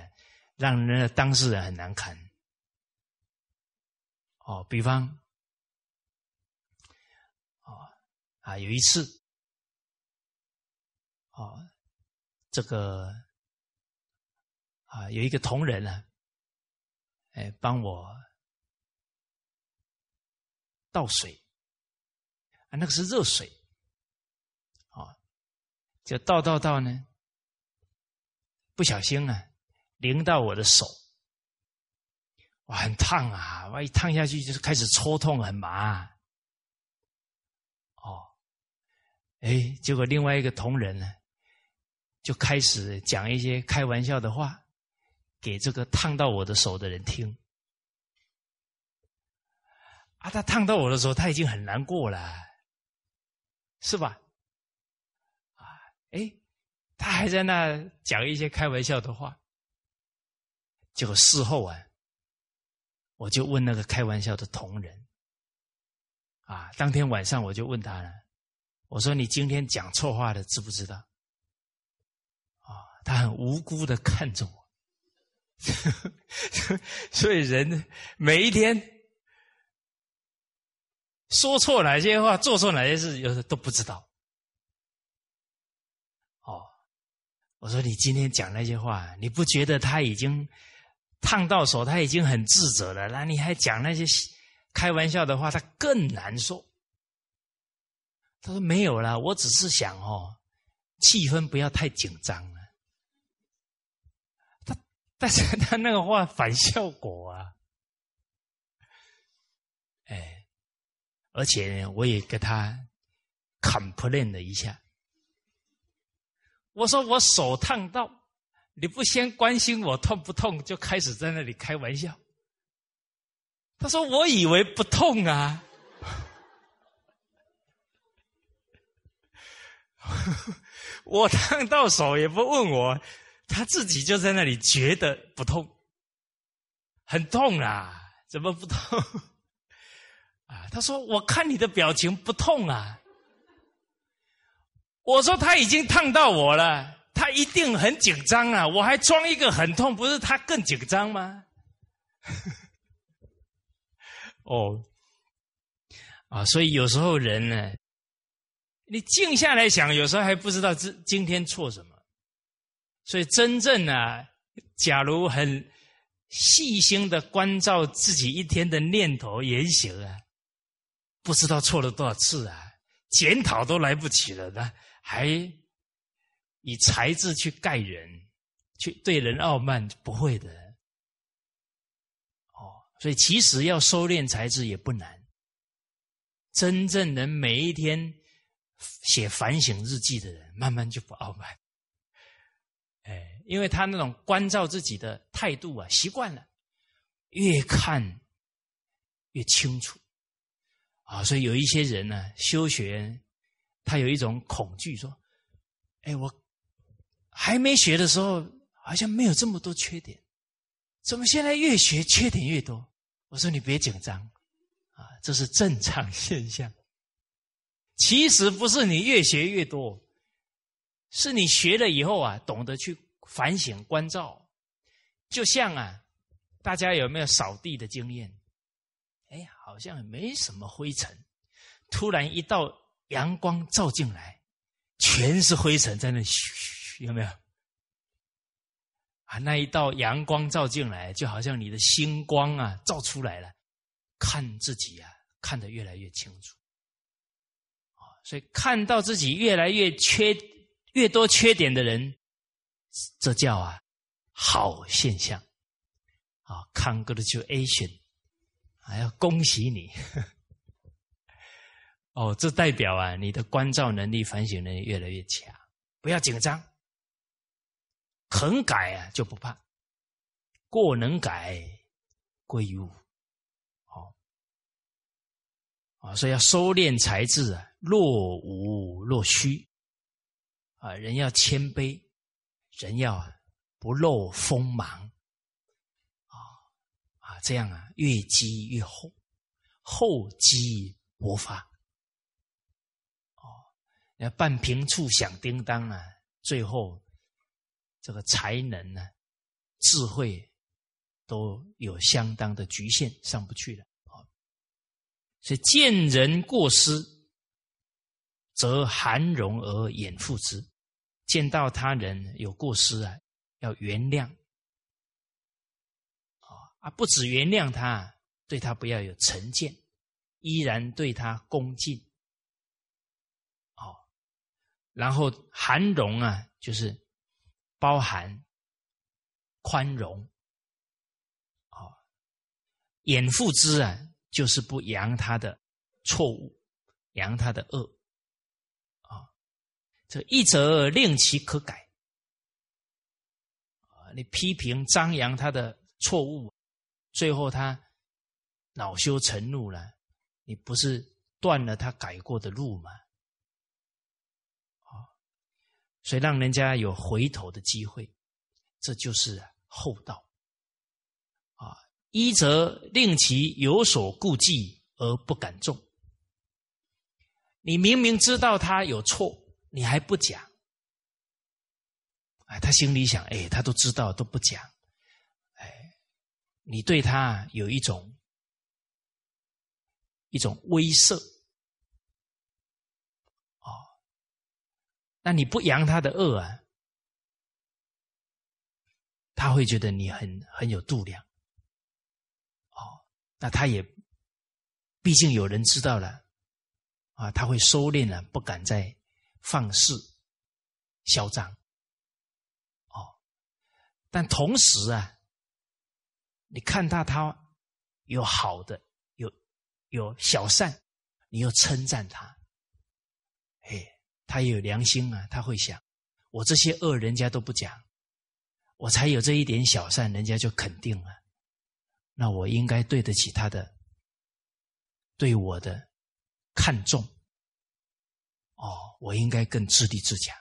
让人的当事人很难堪。哦，比方。啊，有一次，啊，这个啊，有一个同仁呢，哎，帮我倒水，啊，那个是热水，啊，就倒倒倒呢，不小心啊，淋到我的手，哇，很烫啊，哇，一烫下去就是开始抽痛，很麻。啊哎，结果另外一个同仁呢，就开始讲一些开玩笑的话，给这个烫到我的手的人听。啊，他烫到我的时候，他已经很难过了，是吧？啊，哎，他还在那讲一些开玩笑的话。结果事后啊，我就问那个开玩笑的同仁，啊，当天晚上我就问他了。我说：“你今天讲错话了，知不知道？”啊，他很无辜的看着我。所以人每一天说错哪些话，做错哪些事，有时都不知道。哦，我说你今天讲那些话，你不觉得他已经烫到手，他已经很自责了？那你还讲那些开玩笑的话，他更难受。他说没有啦，我只是想哦，气氛不要太紧张了。他。但是他那个话反效果啊，哎，而且我也给他 complain 了一下，我说我手烫到，你不先关心我痛不痛，就开始在那里开玩笑。他说我以为不痛啊，我烫到手也不问我。他自己就在那里觉得不痛，很痛啊！怎么不痛？啊，他说：“我看你的表情不痛啊。”我说：“他已经烫到我了，他一定很紧张啊！我还装一个很痛，不是他更紧张吗？” 哦，啊，所以有时候人呢，你静下来想，有时候还不知道今今天错什么。所以，真正呢，假如很细心的关照自己一天的念头言行啊，不知道错了多少次啊，检讨都来不及了，那还以才智去盖人，去对人傲慢，不会的。哦，所以其实要收敛才智也不难。真正能每一天写反省日记的人，慢慢就不傲慢。哎，因为他那种关照自己的态度啊，习惯了，越看越清楚啊，所以有一些人呢，修学他有一种恐惧，说：“哎，我还没学的时候，好像没有这么多缺点，怎么现在越学缺点越多？”我说：“你别紧张啊，这是正常 现象。其实不是你越学越多。”是你学了以后啊，懂得去反省关照，就像啊，大家有没有扫地的经验？哎，好像没什么灰尘，突然一道阳光照进来，全是灰尘在那嘘，有没有？啊，那一道阳光照进来，就好像你的星光啊，照出来了，看自己啊，看得越来越清楚。所以看到自己越来越缺。越多缺点的人，这叫啊好现象啊，congratulation，还要恭喜你 哦，这代表啊你的关照能力、反省能力越来越强。不要紧张，肯改啊就不怕，过能改归于无。好啊，所以要收敛才智啊，若无若虚。啊，人要谦卑，人要不露锋芒，啊啊，这样啊，越积越厚，厚积薄发。哦，要半平处响叮当啊，最后这个才能呢，智慧都有相当的局限，上不去了。啊，所以见人过失，则含容而掩覆之。见到他人有过失啊，要原谅啊啊！不止原谅他，对他不要有成见，依然对他恭敬。哦，然后含容啊，就是包含宽容。哦，掩覆之啊，就是不扬他的错误，扬他的恶。这一则令其可改！你批评张扬他的错误，最后他恼羞成怒了，你不是断了他改过的路吗？啊！所以让人家有回头的机会，这就是厚道啊！一则令其有所顾忌而不敢重，你明明知道他有错。你还不讲。哎，他心里想，哎，他都知道都不讲，哎，你对他有一种一种威慑，哦，那你不扬他的恶啊，他会觉得你很很有度量，哦，那他也毕竟有人知道了，啊，他会收敛了，不敢再放肆嚣张。哦但同时啊，你看到他有好的，有有小善，你又称赞他，嘿，他有良心啊，他会想，我这些恶人家都不讲，我才有这一点小善，人家就肯定了，那我应该对得起他的，对我的看重，哦，我应该更自立自强，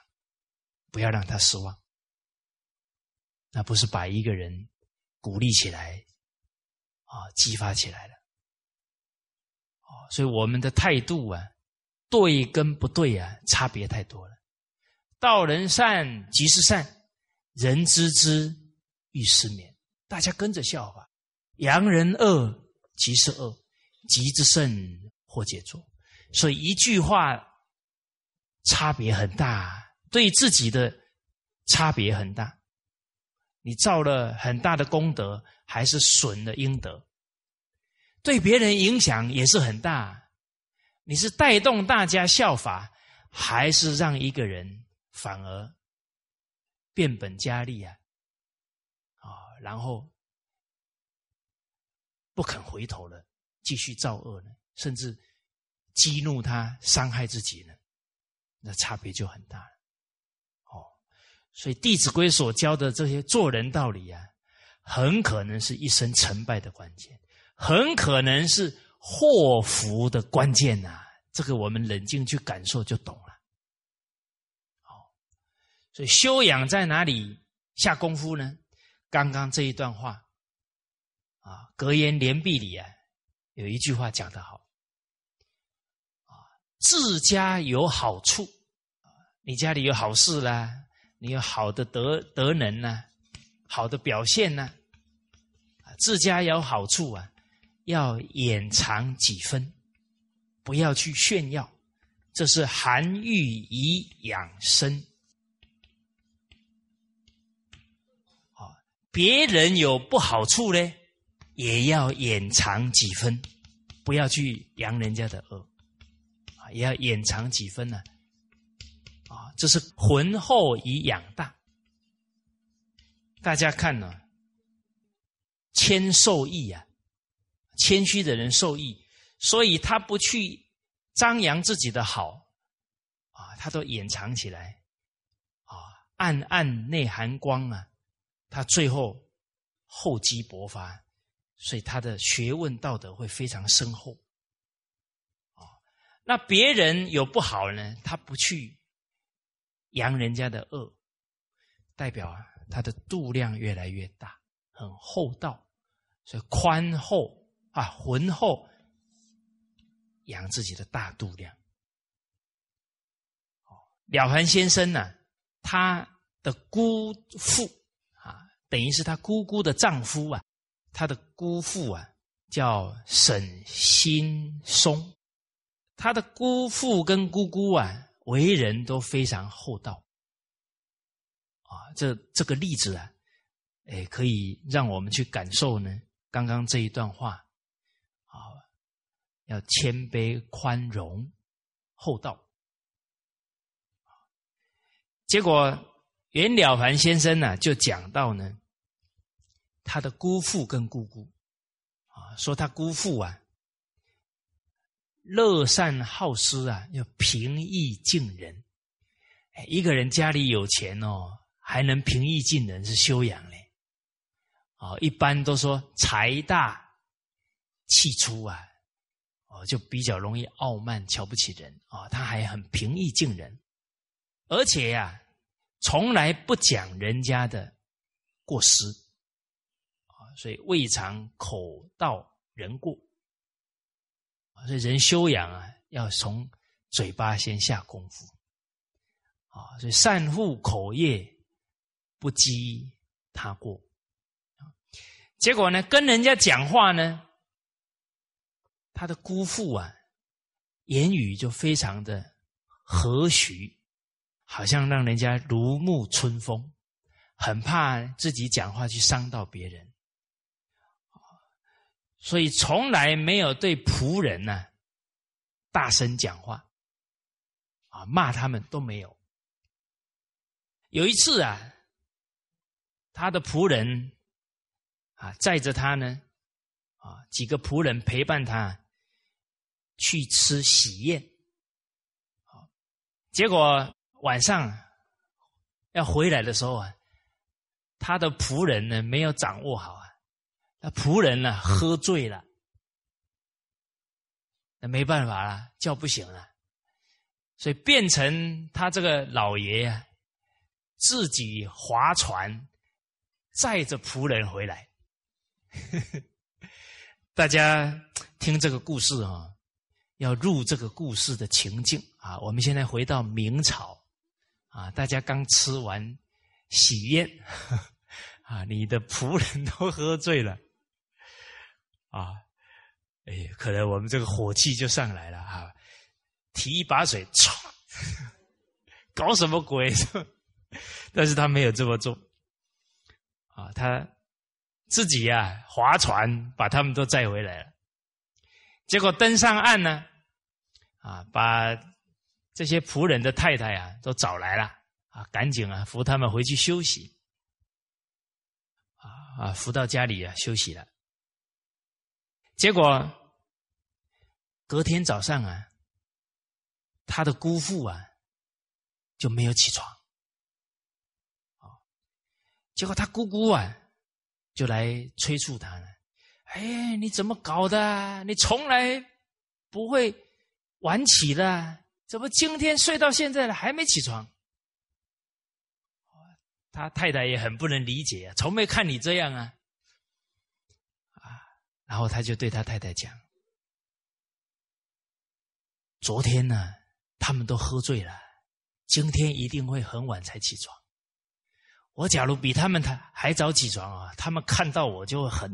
不要让他失望。那不是把一个人鼓励起来，啊，激发起来了，哦，所以我们的态度啊，对跟不对啊，差别太多了。道人善即是善，人知之欲失眠。大家跟着效法。扬人恶即是恶，极之甚或解作。所以一句话差别很大，对自己的差别很大。你造了很大的功德，还是损了阴德？对别人影响也是很大。你是带动大家效法，还是让一个人反而变本加厉啊？啊，然后不肯回头了，继续造恶呢？甚至激怒他，伤害自己呢？那差别就很大了。哦。所以《弟子规》所教的这些做人道理啊，很可能是一生成败的关键，很可能是祸福的关键呐。这个我们冷静去感受就懂了。哦，所以修养在哪里下功夫呢？刚刚这一段话啊，《格言联璧》里啊，有一句话讲得好：自家有好处，你家里有好事啦。你有好的德德能呢，好的表现呢，自家有好处啊，要掩藏几分，不要去炫耀，这是含欲以养生。啊，别人有不好处呢，也要掩藏几分，不要去扬人家的恶，也要掩藏几分呢。啊这是浑厚以养大，大家看呢，谦受益啊，谦虚的人受益，所以他不去张扬自己的好，啊，他都掩藏起来，啊，暗暗内含光啊，他最后厚积薄发，所以他的学问道德会非常深厚，那别人有不好呢，他不去。扬人家的恶，代表啊，他的度量越来越大，很厚道，所以宽厚啊，浑厚，养自己的大度量。了凡先生呢，他的姑父啊，等于是他姑姑的丈夫啊，他的姑父啊，叫沈心松，他的姑父跟姑姑啊。为人都非常厚道，啊，这这个例子啊，哎，可以让我们去感受呢。刚刚这一段话，啊，要谦卑、宽容、厚道。结果袁了凡先生呢，就讲到呢，他的姑父跟姑姑，啊，说他姑父啊。乐善好施啊，要平易近人。一个人家里有钱哦，还能平易近人，是修养嘞。哦，一般都说财大气粗啊，哦，就比较容易傲慢、瞧不起人啊。他还很平易近人，而且呀，从来不讲人家的过失啊，所以未尝口道人过。所以人修养啊，要从嘴巴先下功夫啊。所以善护口业不积他过。结果呢，跟人家讲话呢，他的姑父啊，言语就非常的和煦，好像让人家如沐春风，很怕自己讲话去伤到别人，所以从来没有对仆人呢大声讲话，啊，骂他们都没有。有一次啊，他的仆人。啊，载着他呢，啊，几个仆人陪伴他去吃喜宴，啊，结果晚上要回来的时候啊，他的仆人呢没有掌握好，那仆人呢喝醉了，那没办法了，叫不醒了，所以变成他这个老爷啊，自己划船载着仆人回来。大家听这个故事啊，要入这个故事的情境。啊。我们现在回到明朝。啊，大家刚吃完喜宴 啊，你的仆人都喝醉了啊，哎，可能我们这个火气就上来了哈，提一把水，唰，搞什么鬼？但是他没有这么做啊，他。自己呀，划船把他们都载回来了。结果登上岸呢，啊，把这些仆人的太太啊都找来了，啊，赶紧啊扶他们回去休息，啊啊扶到家里啊休息了。结果隔天早上啊，他的姑父啊就没有起床，啊，结果他姑姑啊。就来催促他了，哎，你怎么搞的？你从来不会晚起的，怎么今天睡到现在了还没起床？他太太也很不能理解啊，从没看你这样，啊，然后他就对他太太讲：“昨天呢，他们都喝醉了，今天一定会很晚才起床。”我假如比他们还还早起床啊，他们看到我就会很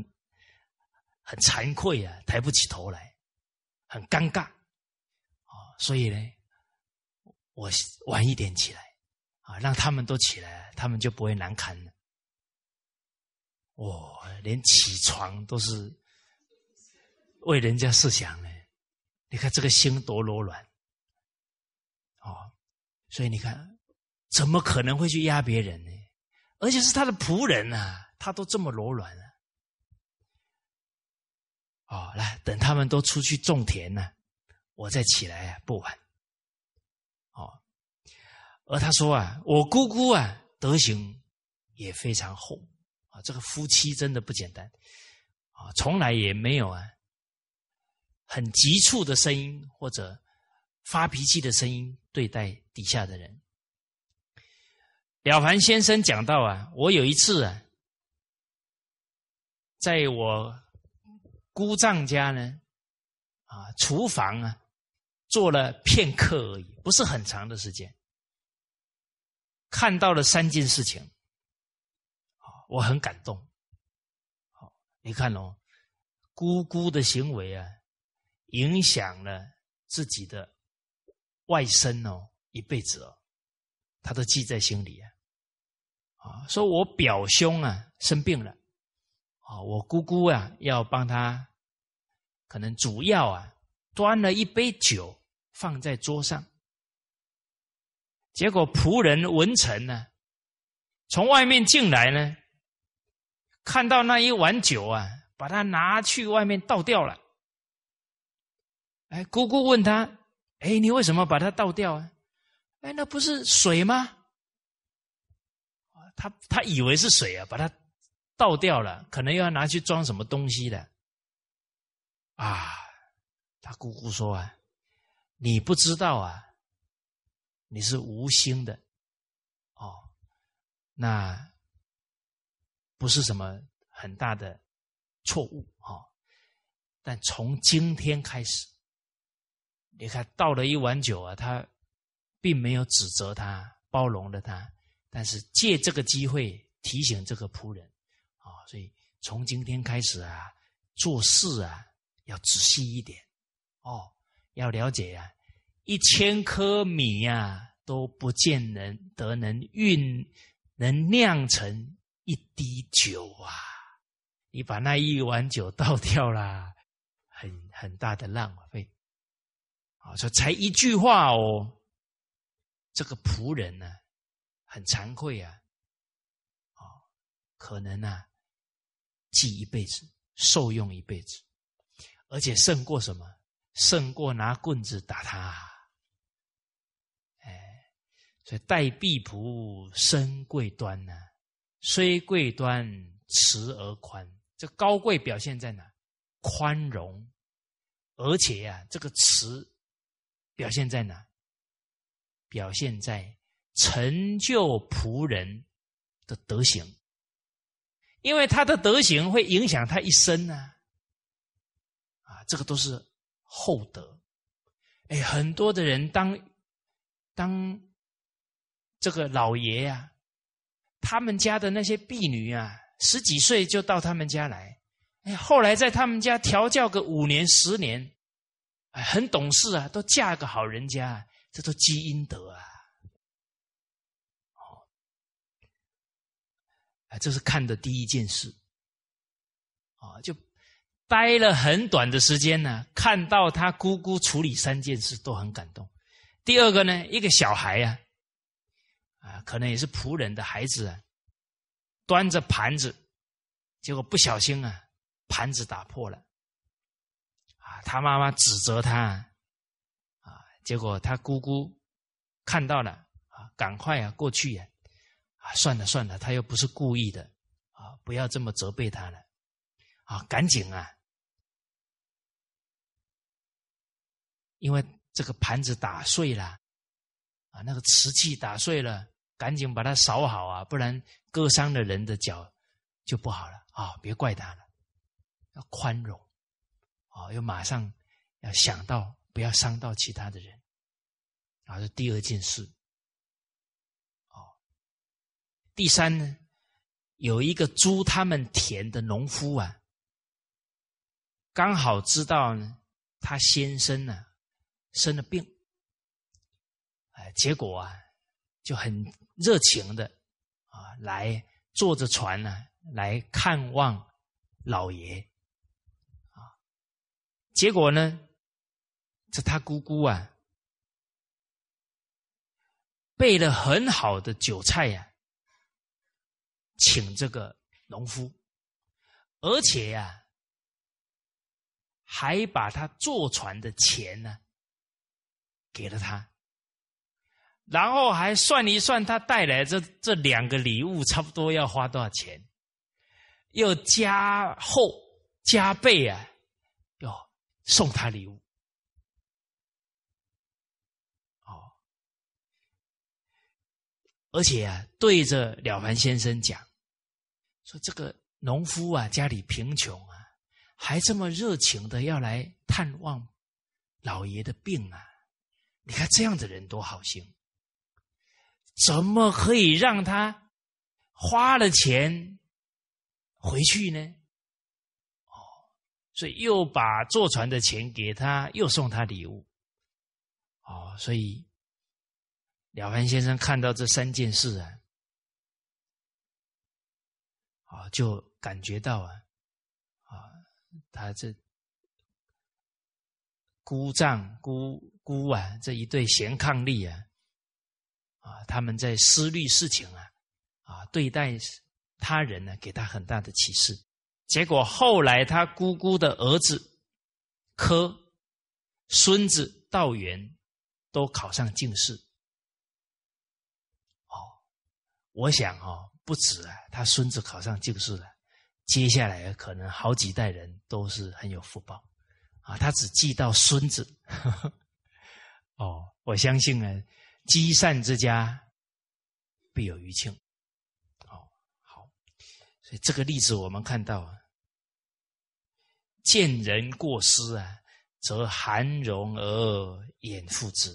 很惭愧啊，抬不起头来，很尴尬啊。所以呢，我晚一点起来啊，让他们都起来，他们就不会难堪了。我连起床都是为人家设想呢，你看这个心多柔软哦。所以你看，怎么可能会去压别人呢？而且是他的仆人呐，他都这么柔软了。哦，来等他们都出去种田呢，我再起来啊，不晚。哦，而他说啊，我姑姑啊，德行也非常厚啊，这个夫妻真的不简单啊，从来也没有啊，很急促的声音或者发脾气的声音对待底下的人。了凡先生讲到啊，我有一次啊，在我姑丈家呢，啊，厨房啊，做了片刻而已，不是很长的时间，看到了三件事情，我很感动。好，你看哦，姑姑的行为啊，影响了自己的外甥哦，一辈子哦。他都记在心里啊，啊，说我表兄啊生病了，啊，我姑姑啊要帮他，可能主要啊端了一杯酒放在桌上，结果仆人文成呢从外面进来呢，看到那一碗酒啊，把它拿去外面倒掉了，哎，姑姑问他，哎，你为什么把它倒掉啊？哎，那不是水吗？他他以为是水啊，把它倒掉了，可能又要拿去装什么东西的。啊，他姑姑说啊，你不知道啊，你是无心的，哦，那不是什么很大的错误啊。但从今天开始，你看倒了一碗酒啊，他。并没有指责他，包容了他，但是借这个机会提醒这个仆人啊，所以从今天开始啊，做事啊要仔细一点哦，要了解啊，一千颗米呀都不见能得能运能酿成一滴酒啊，你把那一碗酒倒掉了，很很大的浪费啊，说才一句话哦，这个仆人呢。很惭愧啊，啊，可能啊，记一辈子，受用一辈子，而且胜过什么？胜过拿棍子打他。哎，所以待婢仆身贵端呢，虽贵端，慈而宽。这高贵表现在哪？宽容，而且呀，这个慈表现在哪？表现在。成就仆人的德行，因为他的德行会影响他一生呢。啊，这个都是厚德。哎，很多的人当当这个老爷呀，他们家的那些婢女啊，十几岁就到他们家来，哎，后来在他们家调教个五年十年，哎很懂事啊，都嫁个好人家，这都积阴德啊。啊，这是看的第一件事，啊，就待了很短的时间呢，看到他姑姑处理三件事都很感动。第二个呢，一个小孩呀，啊，可能也是仆人的孩子啊，端着盘子，结果不小心啊，盘子打破了，他妈妈指责他，啊，结果他姑姑看到了，啊，赶快啊过去呀。啊，算了算了，他又不是故意的，啊，不要这么责备他了，啊，赶紧啊，因为这个盘子打碎了，啊，那个瓷器打碎了，赶紧把它扫好啊，不然割伤了人的脚就不好了啊，别怪他了，要宽容，啊，又马上要想到不要伤到其他的人，啊，这第二件事。哦第三呢，有一个租他们田的农夫啊，刚好知道呢，他先生呢生了病，哎，结果啊就很热情的啊来坐着船呢来看望老爷，结果呢，这他姑姑啊备了很好的酒菜呀。请这个农夫，而且呀，还把他坐船的钱呢给了他，然后还算一算他带来这这两个礼物差不多要花多少钱，又加厚加倍啊，送他礼物。哦，而且啊，对着了凡先生讲。说这个农夫啊，家里贫穷啊，还这么热情的要来探望老爷的病啊！你看这样的人多好心，怎么可以让他花了钱回去呢？所以又把坐船的钱给他，又送他礼物。哦，所以了凡先生看到这三件事啊。啊，就感觉到啊，啊，他这姑丈姑姑啊，这一对贤伉俪啊，啊，他们在思虑事情啊，啊，对待他人呢，给他很大的启示。结果后来他姑姑的儿子科，孙子道元都考上进士。哦，我想哦。不止啊，他孙子考上进士了，接下来可能好几代人都是很有福报啊。他只记到孙子，哦，我相信呢，积善之家必有余庆。哦，好，所以这个例子我们看到啊，见人过失啊，则含容而掩覆之。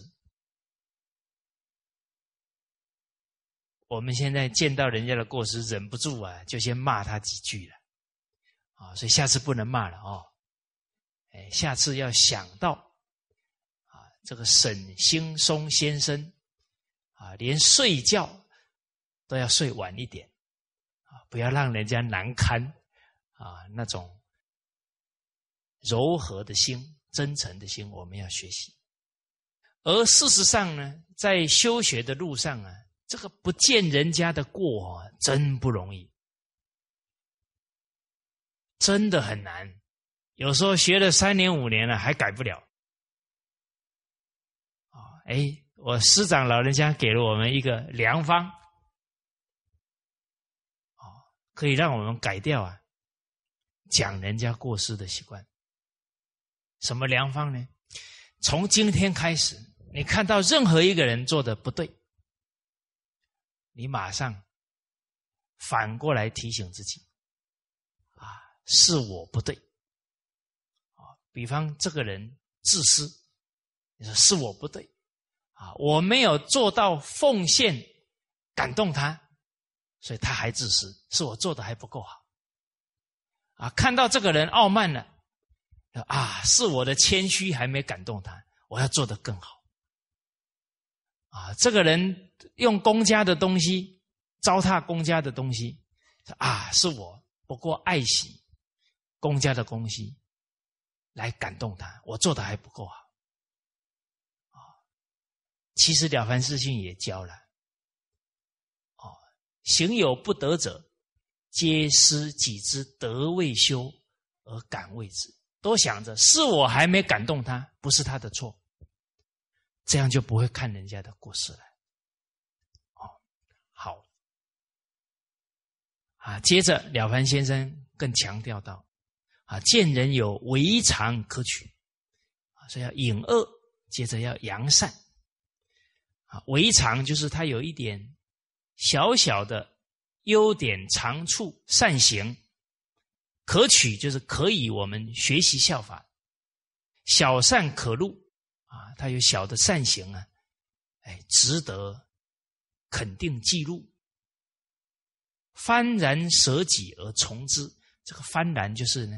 我们现在见到人家的过失，忍不住啊，就先骂他几句了，啊，所以下次不能骂了哦，哎，下次要想到，啊，这个沈兴松先生，啊，连睡觉都要睡晚一点，啊，不要让人家难堪，啊，那种柔和的心、真诚的心，我们要学习。而事实上呢，在修学的路上啊。这个不见人家的过，真不容易，真的很难。有时候学了三年五年了，还改不了。啊，哎，我师长老人家给了我们一个良方，啊，可以让我们改掉啊讲人家过失的习惯。什么良方呢？从今天开始，你看到任何一个人做的不对。你马上反过来提醒自己，啊，是我不对，啊，比方这个人自私，你说是我不对，啊，我没有做到奉献感动他，所以他还自私，是我做的还不够好，啊，看到这个人傲慢了，啊，是我的谦虚还没感动他，我要做得更好。啊，这个人用公家的东西糟蹋公家的东西，啊，是我不过爱惜公家的东西来感动他，我做的还不够好。啊，其实了凡四训也教了，哦，行有不得者，皆失己之德未修而感未之，都想着是我还没感动他，不是他的错。这样就不会看人家的过失了。哦，好，啊，接着了凡先生更强调到，啊，见人有违常可取，啊，所以要隐恶，接着要扬善，啊，违常就是他有一点小小的优点长处善行，可取就是可以我们学习效法，小善可录。啊，他有小的善行啊，哎，值得肯定记录。幡然舍己而从之，这个幡然就是呢，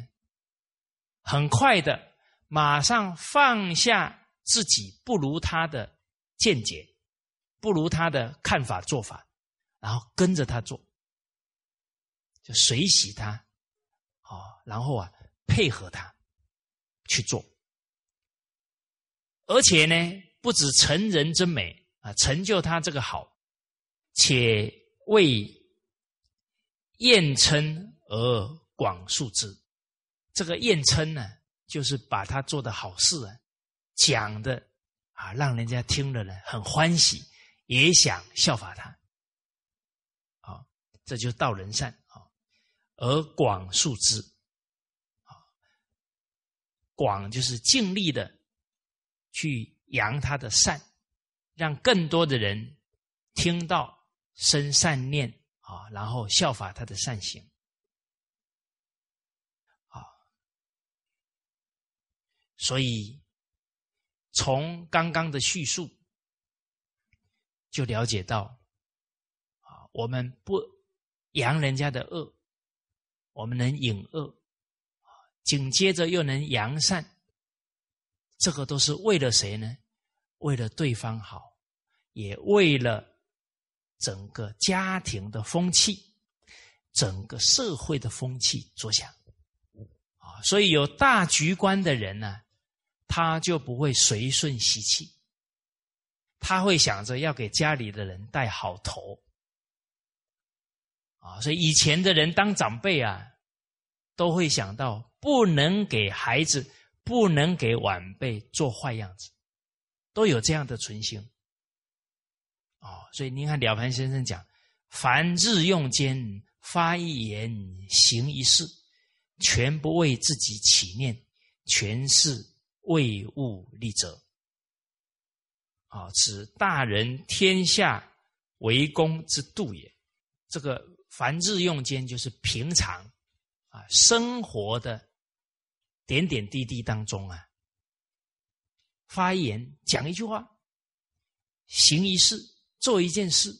很快的，马上放下自己不如他的见解，不如他的看法做法，然后跟着他做，就随喜他，然后啊，配合他去做。而且呢，不止成人之美啊，成就他这个好，且为验称而广述之。这个验称呢，就是把他做的好事啊，讲的啊，让人家听了呢很欢喜，也想效法他。啊，这就道人善啊，而广述之，广就是尽力的。去扬他的善，让更多的人听到生善念啊，然后效法他的善行啊。所以从刚刚的叙述就了解到啊，我们不扬人家的恶，我们能引恶，紧接着又能扬善。这个都是为了谁呢？为了对方好，也为了整个家庭的风气、整个社会的风气着想啊！所以有大局观的人呢，他就不会随顺习气，他会想着要给家里的人带好头啊！所以以前的人当长辈啊，都会想到不能给孩子。不能给晚辈做坏样子，都有这样的存心。哦，所以您看了凡先生讲：凡日用间发一言，行一事，全不为自己起念，全是为物利者。啊，此大人天下为公之度也。这个凡日用间就是平常啊生活的。点点滴滴当中啊，发言讲一句话，行一事做一件事，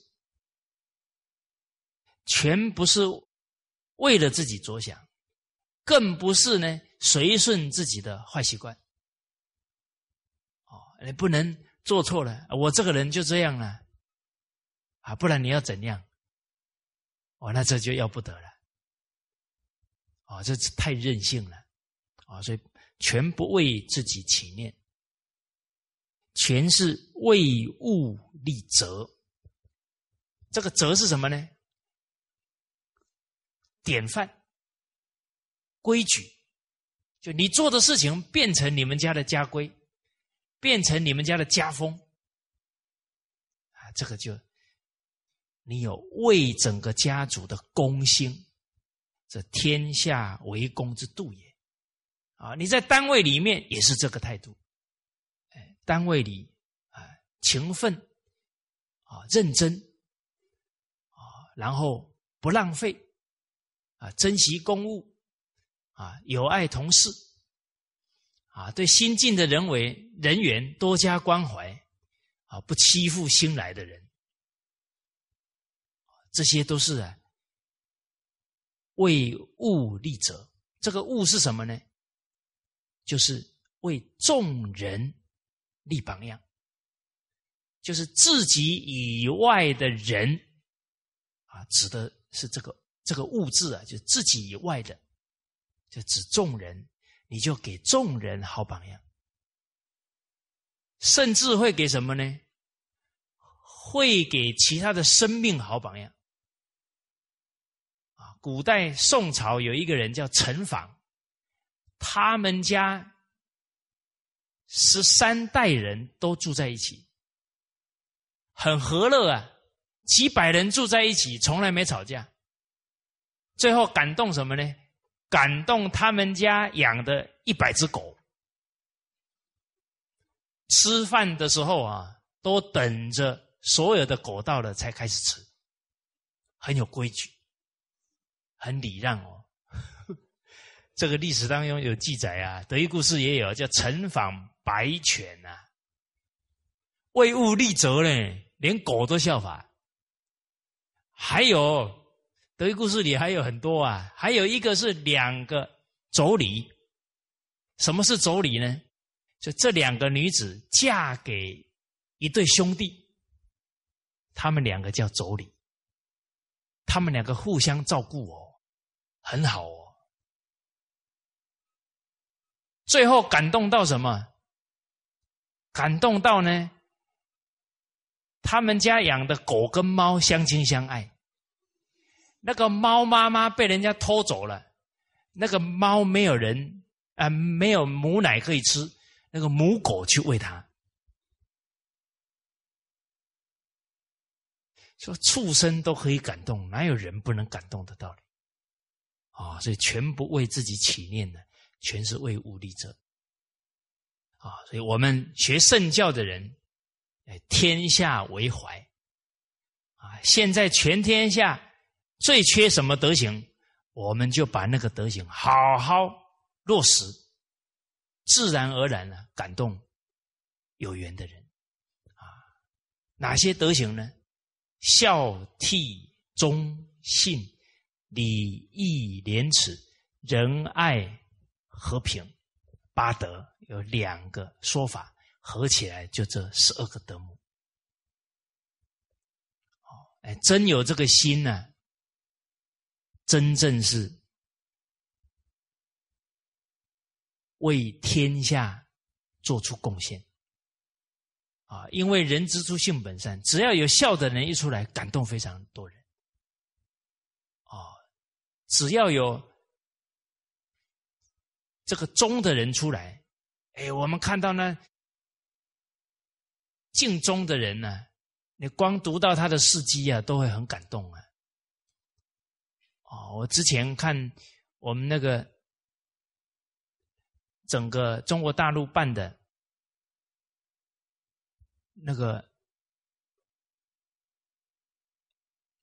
全不是为了自己着想，更不是呢随顺自己的坏习惯。哦，你不能做错了，我这个人就这样了，啊，不然你要怎样？哦，那这就要不得了。啊，这太任性了，啊，所以全不为自己起念，全是为物立则。这个则是什么呢？典范、规矩，就你做的事情变成你们家的家规，变成你们家的家风，啊，这个就你有为整个家族的公心。这天下为公之度也，啊！你在单位里面也是这个态度，哎，单位里啊，勤奋啊，认真啊，然后不浪费啊，珍惜公务啊，友爱同事啊，对新进的人为人员多加关怀啊，不欺负新来的人，这些都是啊。为物立则，这个物是什么呢？就是为众人立榜样，就是自己以外的人啊，指的是这个这个物质啊，就自己以外的，就指众人，你就给众人好榜样，甚至会给什么呢？会给其他的生命好榜样。古代宋朝有一个人叫陈昉，他们家十三代人都住在一起，很和乐啊，几百人住在一起，从来没吵架。最后感动什么呢？感动他们家养的一百只狗，吃饭的时候啊，都等着所有的狗到了才开始吃，很有规矩。很礼让哦，这个历史当中有记载啊，德育故事也有，叫陈访白犬呐，为物立则呢，连狗都效法。还有德育故事里还有很多啊，还有一个是两个妯娌，什么是妯娌呢？就这两个女子嫁给一对兄弟，他们两个叫妯娌，他们两个互相照顾哦。很好哦，最后感动到什么？感动到呢？他们家养的狗跟猫相亲相爱。那个猫妈妈被人家偷走了，那个猫没有人啊，没有母奶可以吃，那个母狗去喂它。说畜生都可以感动，哪有人不能感动的道理？啊，所以全不为自己起念的，全是为物立者。啊，所以我们学圣教的人，哎，天下为怀。啊，现在全天下最缺什么德行，我们就把那个德行好好落实，自然而然的感动有缘的人。啊，哪些德行呢？孝悌忠信。礼义廉耻仁爱和平八德有两个说法，合起来就这十二个德目。哦，哎，真有这个心呢，真正是为天下做出贡献啊！因为人之初性本善，只要有孝的人一出来，感动非常多人。只要有这个忠的人出来，哎，我们看到呢，敬忠的人呢，你光读到他的事迹啊，都会很感动啊。哦，我之前看我们那个整个中国大陆办的那个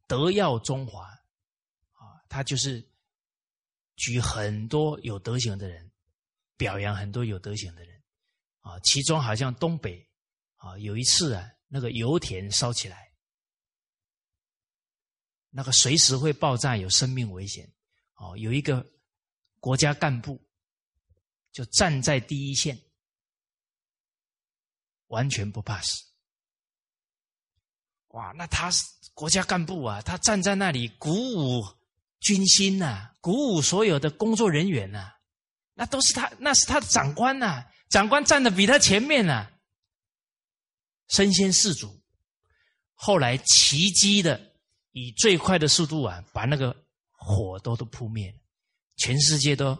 德耀中华。他就是举很多有德行的人，表扬很多有德行的人，啊，其中好像东北啊有一次啊，那个油田烧起来，那个随时会爆炸，有生命危险。哦，有一个国家干部就站在第一线，完全不怕死。哇，那他是国家干部啊，他站在那里鼓舞军心呐，鼓舞所有的工作人员呐，那都是他，那是他的长官呐，长官站的比他前面呐，身先士卒。后来奇迹的以最快的速度啊，把那个火都都扑灭了，全世界都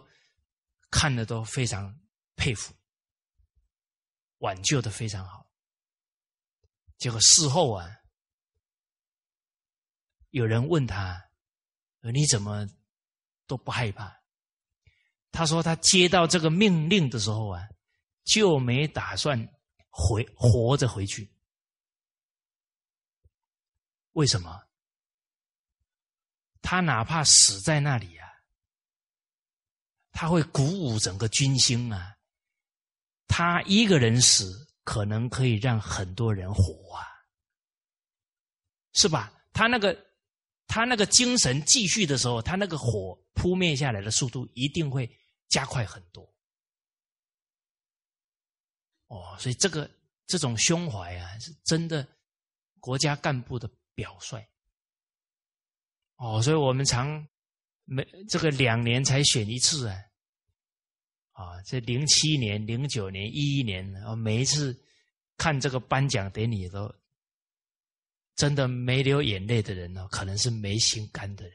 看的都非常佩服，挽救的非常好。结果事后啊。有人问他：“你怎么都不害怕？”他说：“他接到这个命令的时候啊，就没打算回活着回去。为什么？他哪怕死在那里啊，他会鼓舞整个军心啊。他一个人死，可能可以让很多人活啊，是吧？他那个。”他那个精神继续的时候，他那个火扑灭下来的速度一定会加快很多。哦，所以这个这种胸怀啊，是真的国家干部的表率。哦，所以我们常每这个两年才选一次啊，啊，这零七年、零九年、一一年，啊，每一次看这个颁奖典礼都。真的没流眼泪的人呢，可能是没心肝的人，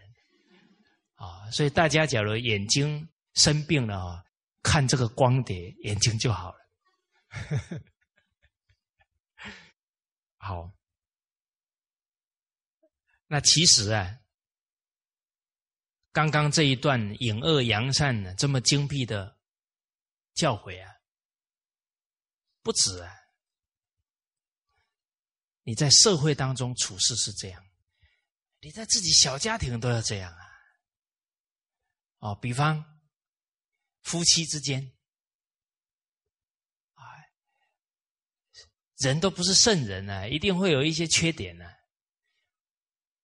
啊，所以大家假如眼睛生病了啊，看这个光碟，眼睛就好了。好，那其实啊，刚刚这一段隐恶扬善呢，这么精辟的教诲啊，不止啊。你在社会当中处事是这样，你在自己小家庭都要这样啊！哦，比方夫妻之间，啊，人都不是圣人啊，一定会有一些缺点呢。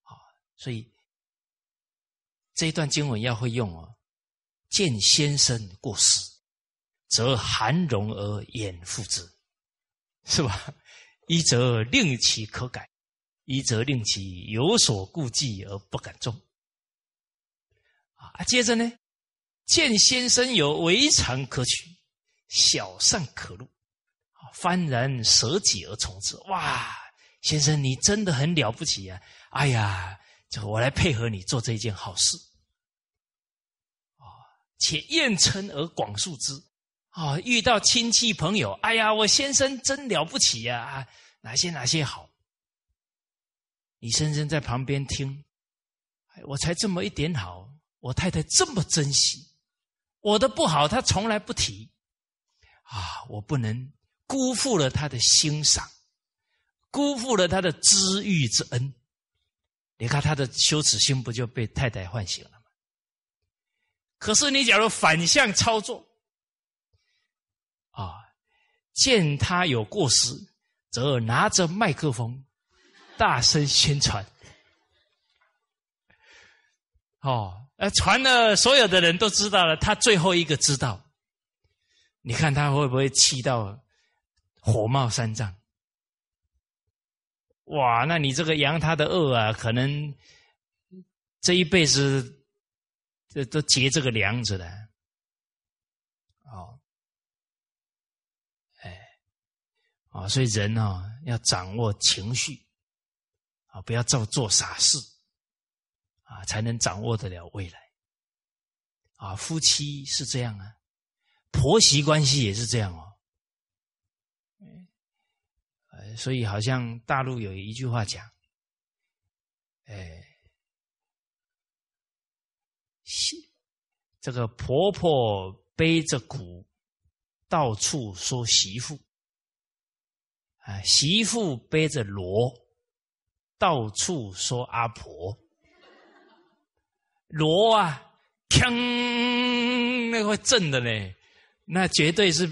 啊，所以这一段经文要会用哦。见先生过世，则含容而掩复之，是吧？一则令其可改，一则令其有所顾忌而不敢种。啊，接着呢，见先生有围常可取，小善可录，幡然舍己而从之。哇，先生你真的很了不起呀！哎呀，这我来配合你做这件好事。啊，且厌称而广述之。哦，遇到亲戚朋友，哎呀，我先生真了不起呀！啊，哪些哪些好？你先生在旁边听，我才这么一点好，我太太这么珍惜，我的不好他从来不提，啊，我不能辜负了他的欣赏，辜负了他的知遇之恩。你看他的羞耻心不就被太太唤醒了吗？可是你假如反向操作。啊，见他有过失，则拿着麦克风大声宣传。哦，呃，传了，所有的人都知道了，他最后一个知道。你看他会不会气到火冒三丈？哇，那你这个扬他的恶啊，可能这一辈子这都结这个梁子的。啊，所以人呢要掌握情绪，啊，不要做做傻事，啊，才能掌握得了未来。啊，夫妻是这样啊，婆媳关系也是这样哦。所以好像大陆有一句话讲，哎，这个婆婆背着鼓，到处说媳妇。啊，媳妇背着锣，到处说阿婆。锣啊，锵，那会震的嘞，那绝对是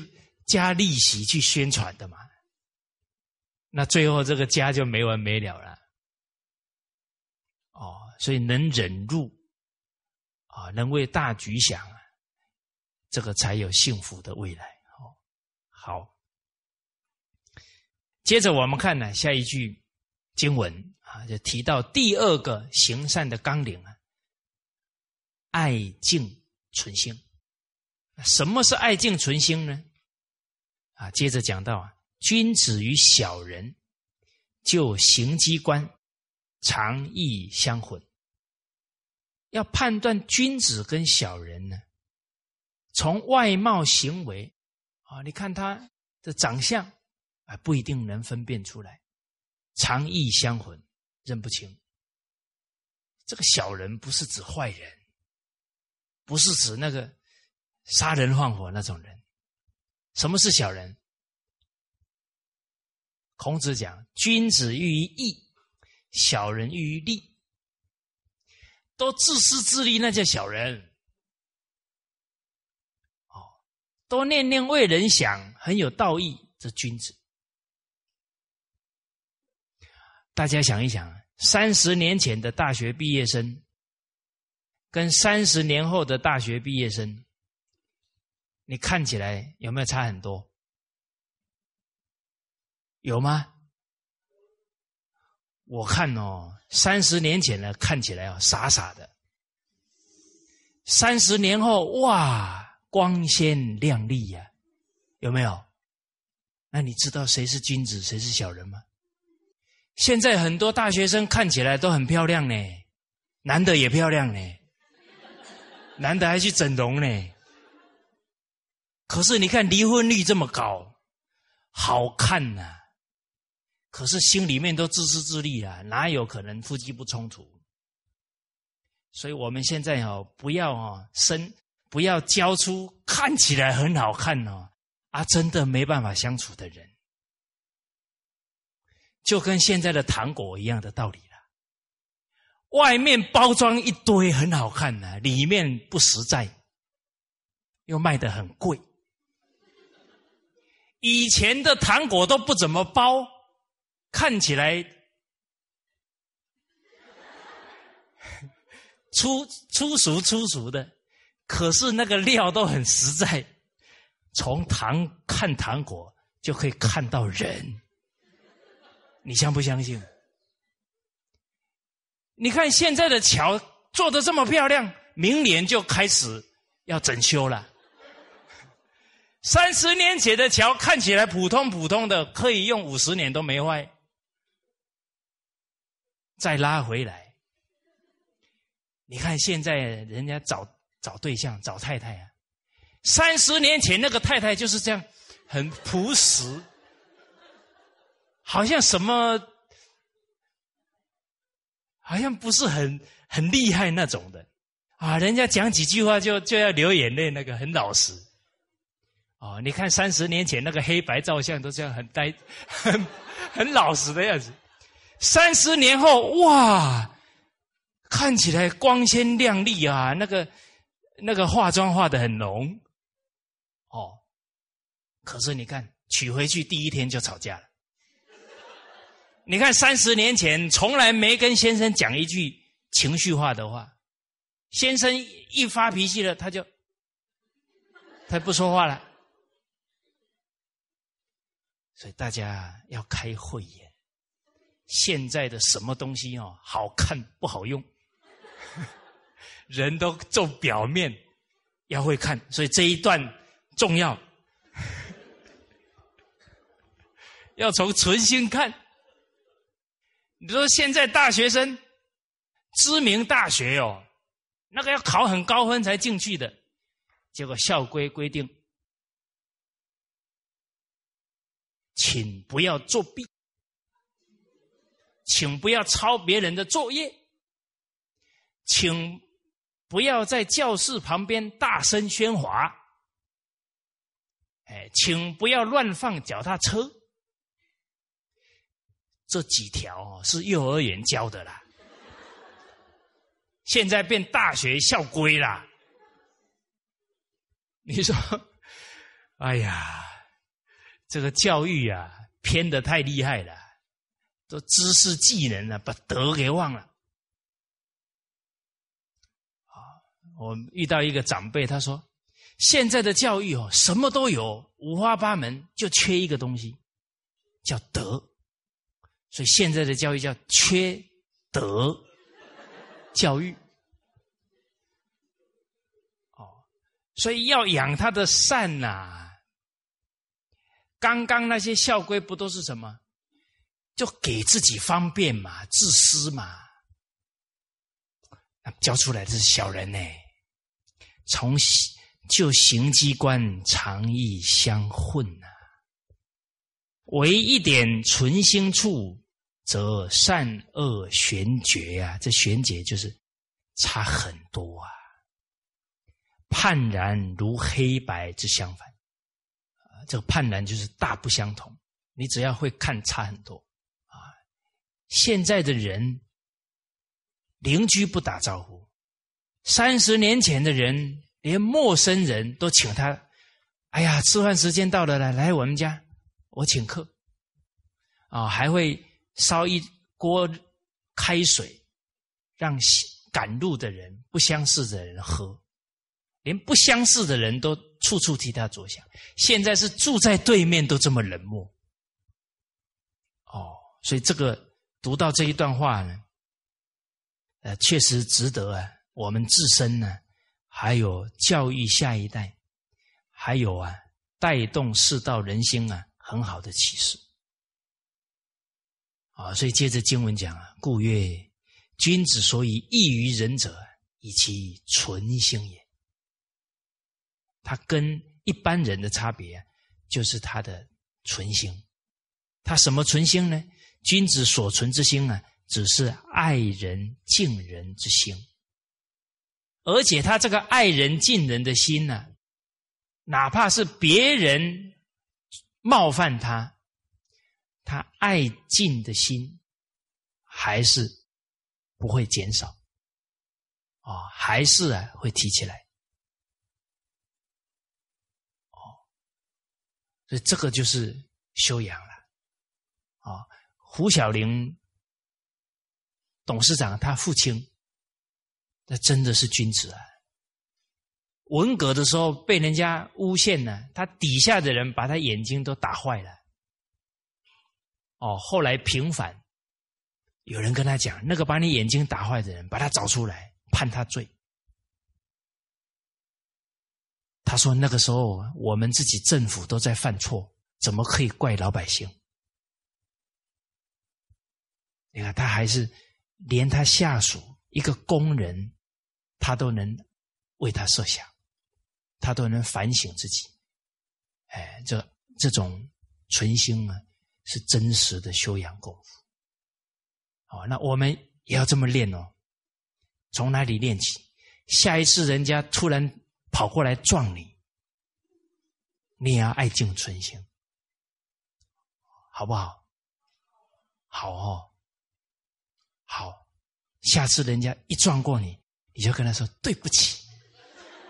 加利息去宣传的嘛。那最后这个家就没完没了了。哦，所以能忍辱啊，能为大局想啊，这个才有幸福的未来。哦，好，接着我们看呢，下一句经文啊，就提到第二个行善的纲领啊，爱敬存心。什么是爱敬存心呢？啊，接着讲到啊，君子与小人，就行机关，常意相混。要判断君子跟小人呢，从外貌行为啊，你看他的长相啊，不一定能分辨出来，常意相混，认不清。这个小人不是指坏人，不是指那个。杀人放火那种人，什么是小人？孔子讲：君子喻于义，小人喻于利。都自私自利，那叫小人。哦，多念念为人想，很有道义，这君子。大家想一想，三十年前的大学毕业生，跟三十年后的大学毕业生。你看起来有没有差很多？有吗？我看哦，三十年前呢，看起来哦傻傻的；三十年后，哇，光鲜亮丽呀，有没有？那你知道谁是君子，谁是小人吗？现在很多大学生看起来都很漂亮呢，男的也漂亮呢，男的还去整容呢。可是你看离婚率这么高，好看呐！可是心里面都自私自利啊，哪有可能夫妻不冲突？所以我们现在哦，不要哦生，不要教出看起来很好看哦啊，真的没办法相处的人，就跟现在的糖果一样的道理了。外面包装一堆很好看的，里面不实在，又卖的很贵。以前的糖果都不怎么包，看起来 粗粗俗粗俗的，可是那个料都很实在。从糖看糖果就可以看到人，你相不相信？你看现在的桥做的这么漂亮，明年就开始要整修了。三十年前的桥看起来普通普通的，可以用五十年都没坏。再拉回来，你看现在人家找找对象找太太啊，三十年前那个太太就是这样，很朴实，好像什么，好像不是很很厉害那种的啊，人家讲几句话就就要流眼泪，那个很老实。哦，你看三十年前那个黑白照相都这样很呆、很很老实的样子，三十年后哇，看起来光鲜亮丽啊，那个那个化妆化的很浓，哦，可是你看娶回去第一天就吵架了。你看三十年前从来没跟先生讲一句情绪化的话，先生一发脾气了，他就他不说话了。所以大家要开慧眼，现在的什么东西哦，好看不好用，人都做表面，要会看，所以这一段重要，要从存心看。你说现在大学生，知名大学哦，那个要考很高分才进去的，结果校规规定。请不要作弊，请不要抄别人的作业，请不要在教室旁边大声喧哗，哎，请不要乱放脚踏车。这几条是幼儿园教的啦，现在变大学校规啦。你说，哎呀！这个教育啊，偏的太厉害了，都知识技能啊，把德给忘了。我遇到一个长辈，他说：“现在的教育哦，什么都有，五花八门，就缺一个东西，叫德。所以现在的教育叫缺德教育。哦，所以要养他的善呐。刚刚那些校规不都是什么？就给自己方便嘛，自私嘛。教出来的是小人呢。”从就行机关常意相混呐，唯一点存心处，则善恶玄绝呀。这玄绝就是差很多啊，判然如黑白之相反啊。这个判然就是大不相同。你只要会看，差很多啊。现在的人邻居不打招呼。三十年前的人，连陌生人都请他。哎呀，吃饭时间到了，来来我们家，我请客。啊，还会烧一锅开水，让赶路的人、不相识的人喝。连不相识的人都处处替他着想。现在是住在对面都这么冷漠。哦，所以这个读到这一段话呢，呃，确实值得啊。我们自身呢，还有教育下一代，还有啊，带动世道人心啊，很好的启示。啊，所以接着经文讲啊，故曰：君子所以异于人者，以其存心也。他跟一般人的差别，就是他的存心。他什么存心呢？君子所存之心啊，只是爱人敬人之心。而且他这个爱人敬人的心呢，哪怕是别人冒犯他，他爱敬的心还是不会减少，啊，还是啊会提起来，哦，所以这个就是修养了，啊，胡小玲董事长他父亲。那真的是君子啊！文革的时候被人家诬陷呢，他底下的人把他眼睛都打坏了。哦，后来平反，有人跟他讲，那个把你眼睛打坏的人，把他找出来判他罪。他说那个时候我们自己政府都在犯错，怎么可以怪老百姓？你看他还是连他下属一个工人。他都能为他设想，他都能反省自己。哎，这这种存心啊，是真实的修养功夫。好，那我们也要这么练哦。从哪里练起？下一次人家突然跑过来撞你，你也要爱敬存心，好不好？好哦，好。下次人家一撞过你。你就跟他说对不起，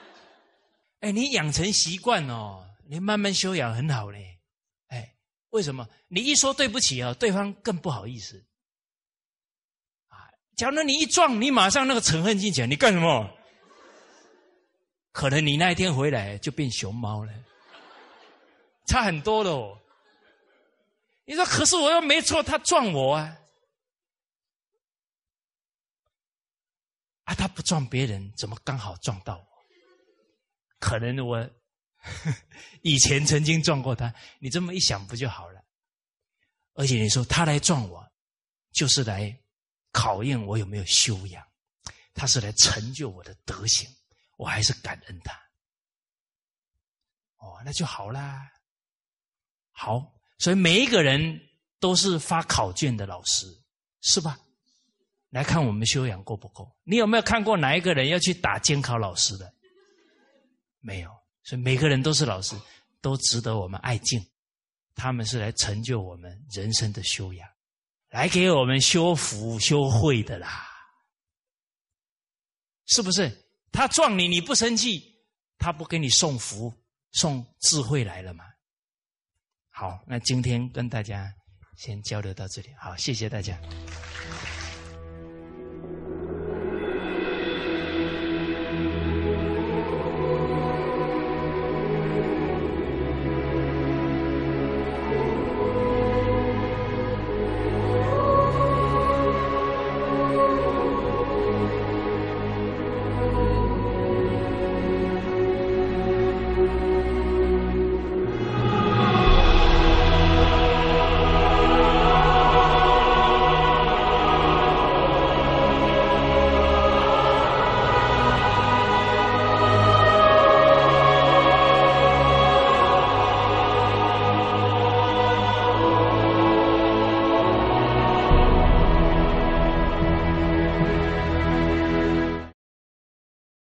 哎，你养成习惯哦，你慢慢修养很好嘞，为什么？你一说对不起啊，对方更不好意思，啊，假如你一撞，你马上那个仇恨心起你干什么？可能你那一天回来就变熊猫了，差很多的哦。你说，可是我又没错，他撞我啊。啊，他不撞别人，怎么刚好撞到我？可能我 以前曾经撞过他，你这么一想不就好了？而且你说他来撞我，就是来考验我有没有修养，他是来成就我的德行，我还是感恩他。哦，那就好啦。好，所以每一个人都是发考卷的老师，是吧？来看我们修养够不够？你有没有看过哪一个人要去打监考老师的？没有，所以每个人都是老师，都值得我们爱敬。他们是来成就我们人生的修养，来给我们修福修慧的啦，是不是？他撞你，你不生气，他不给你送福送智慧来了吗？好，那今天跟大家先交流到这里，好，谢谢大家。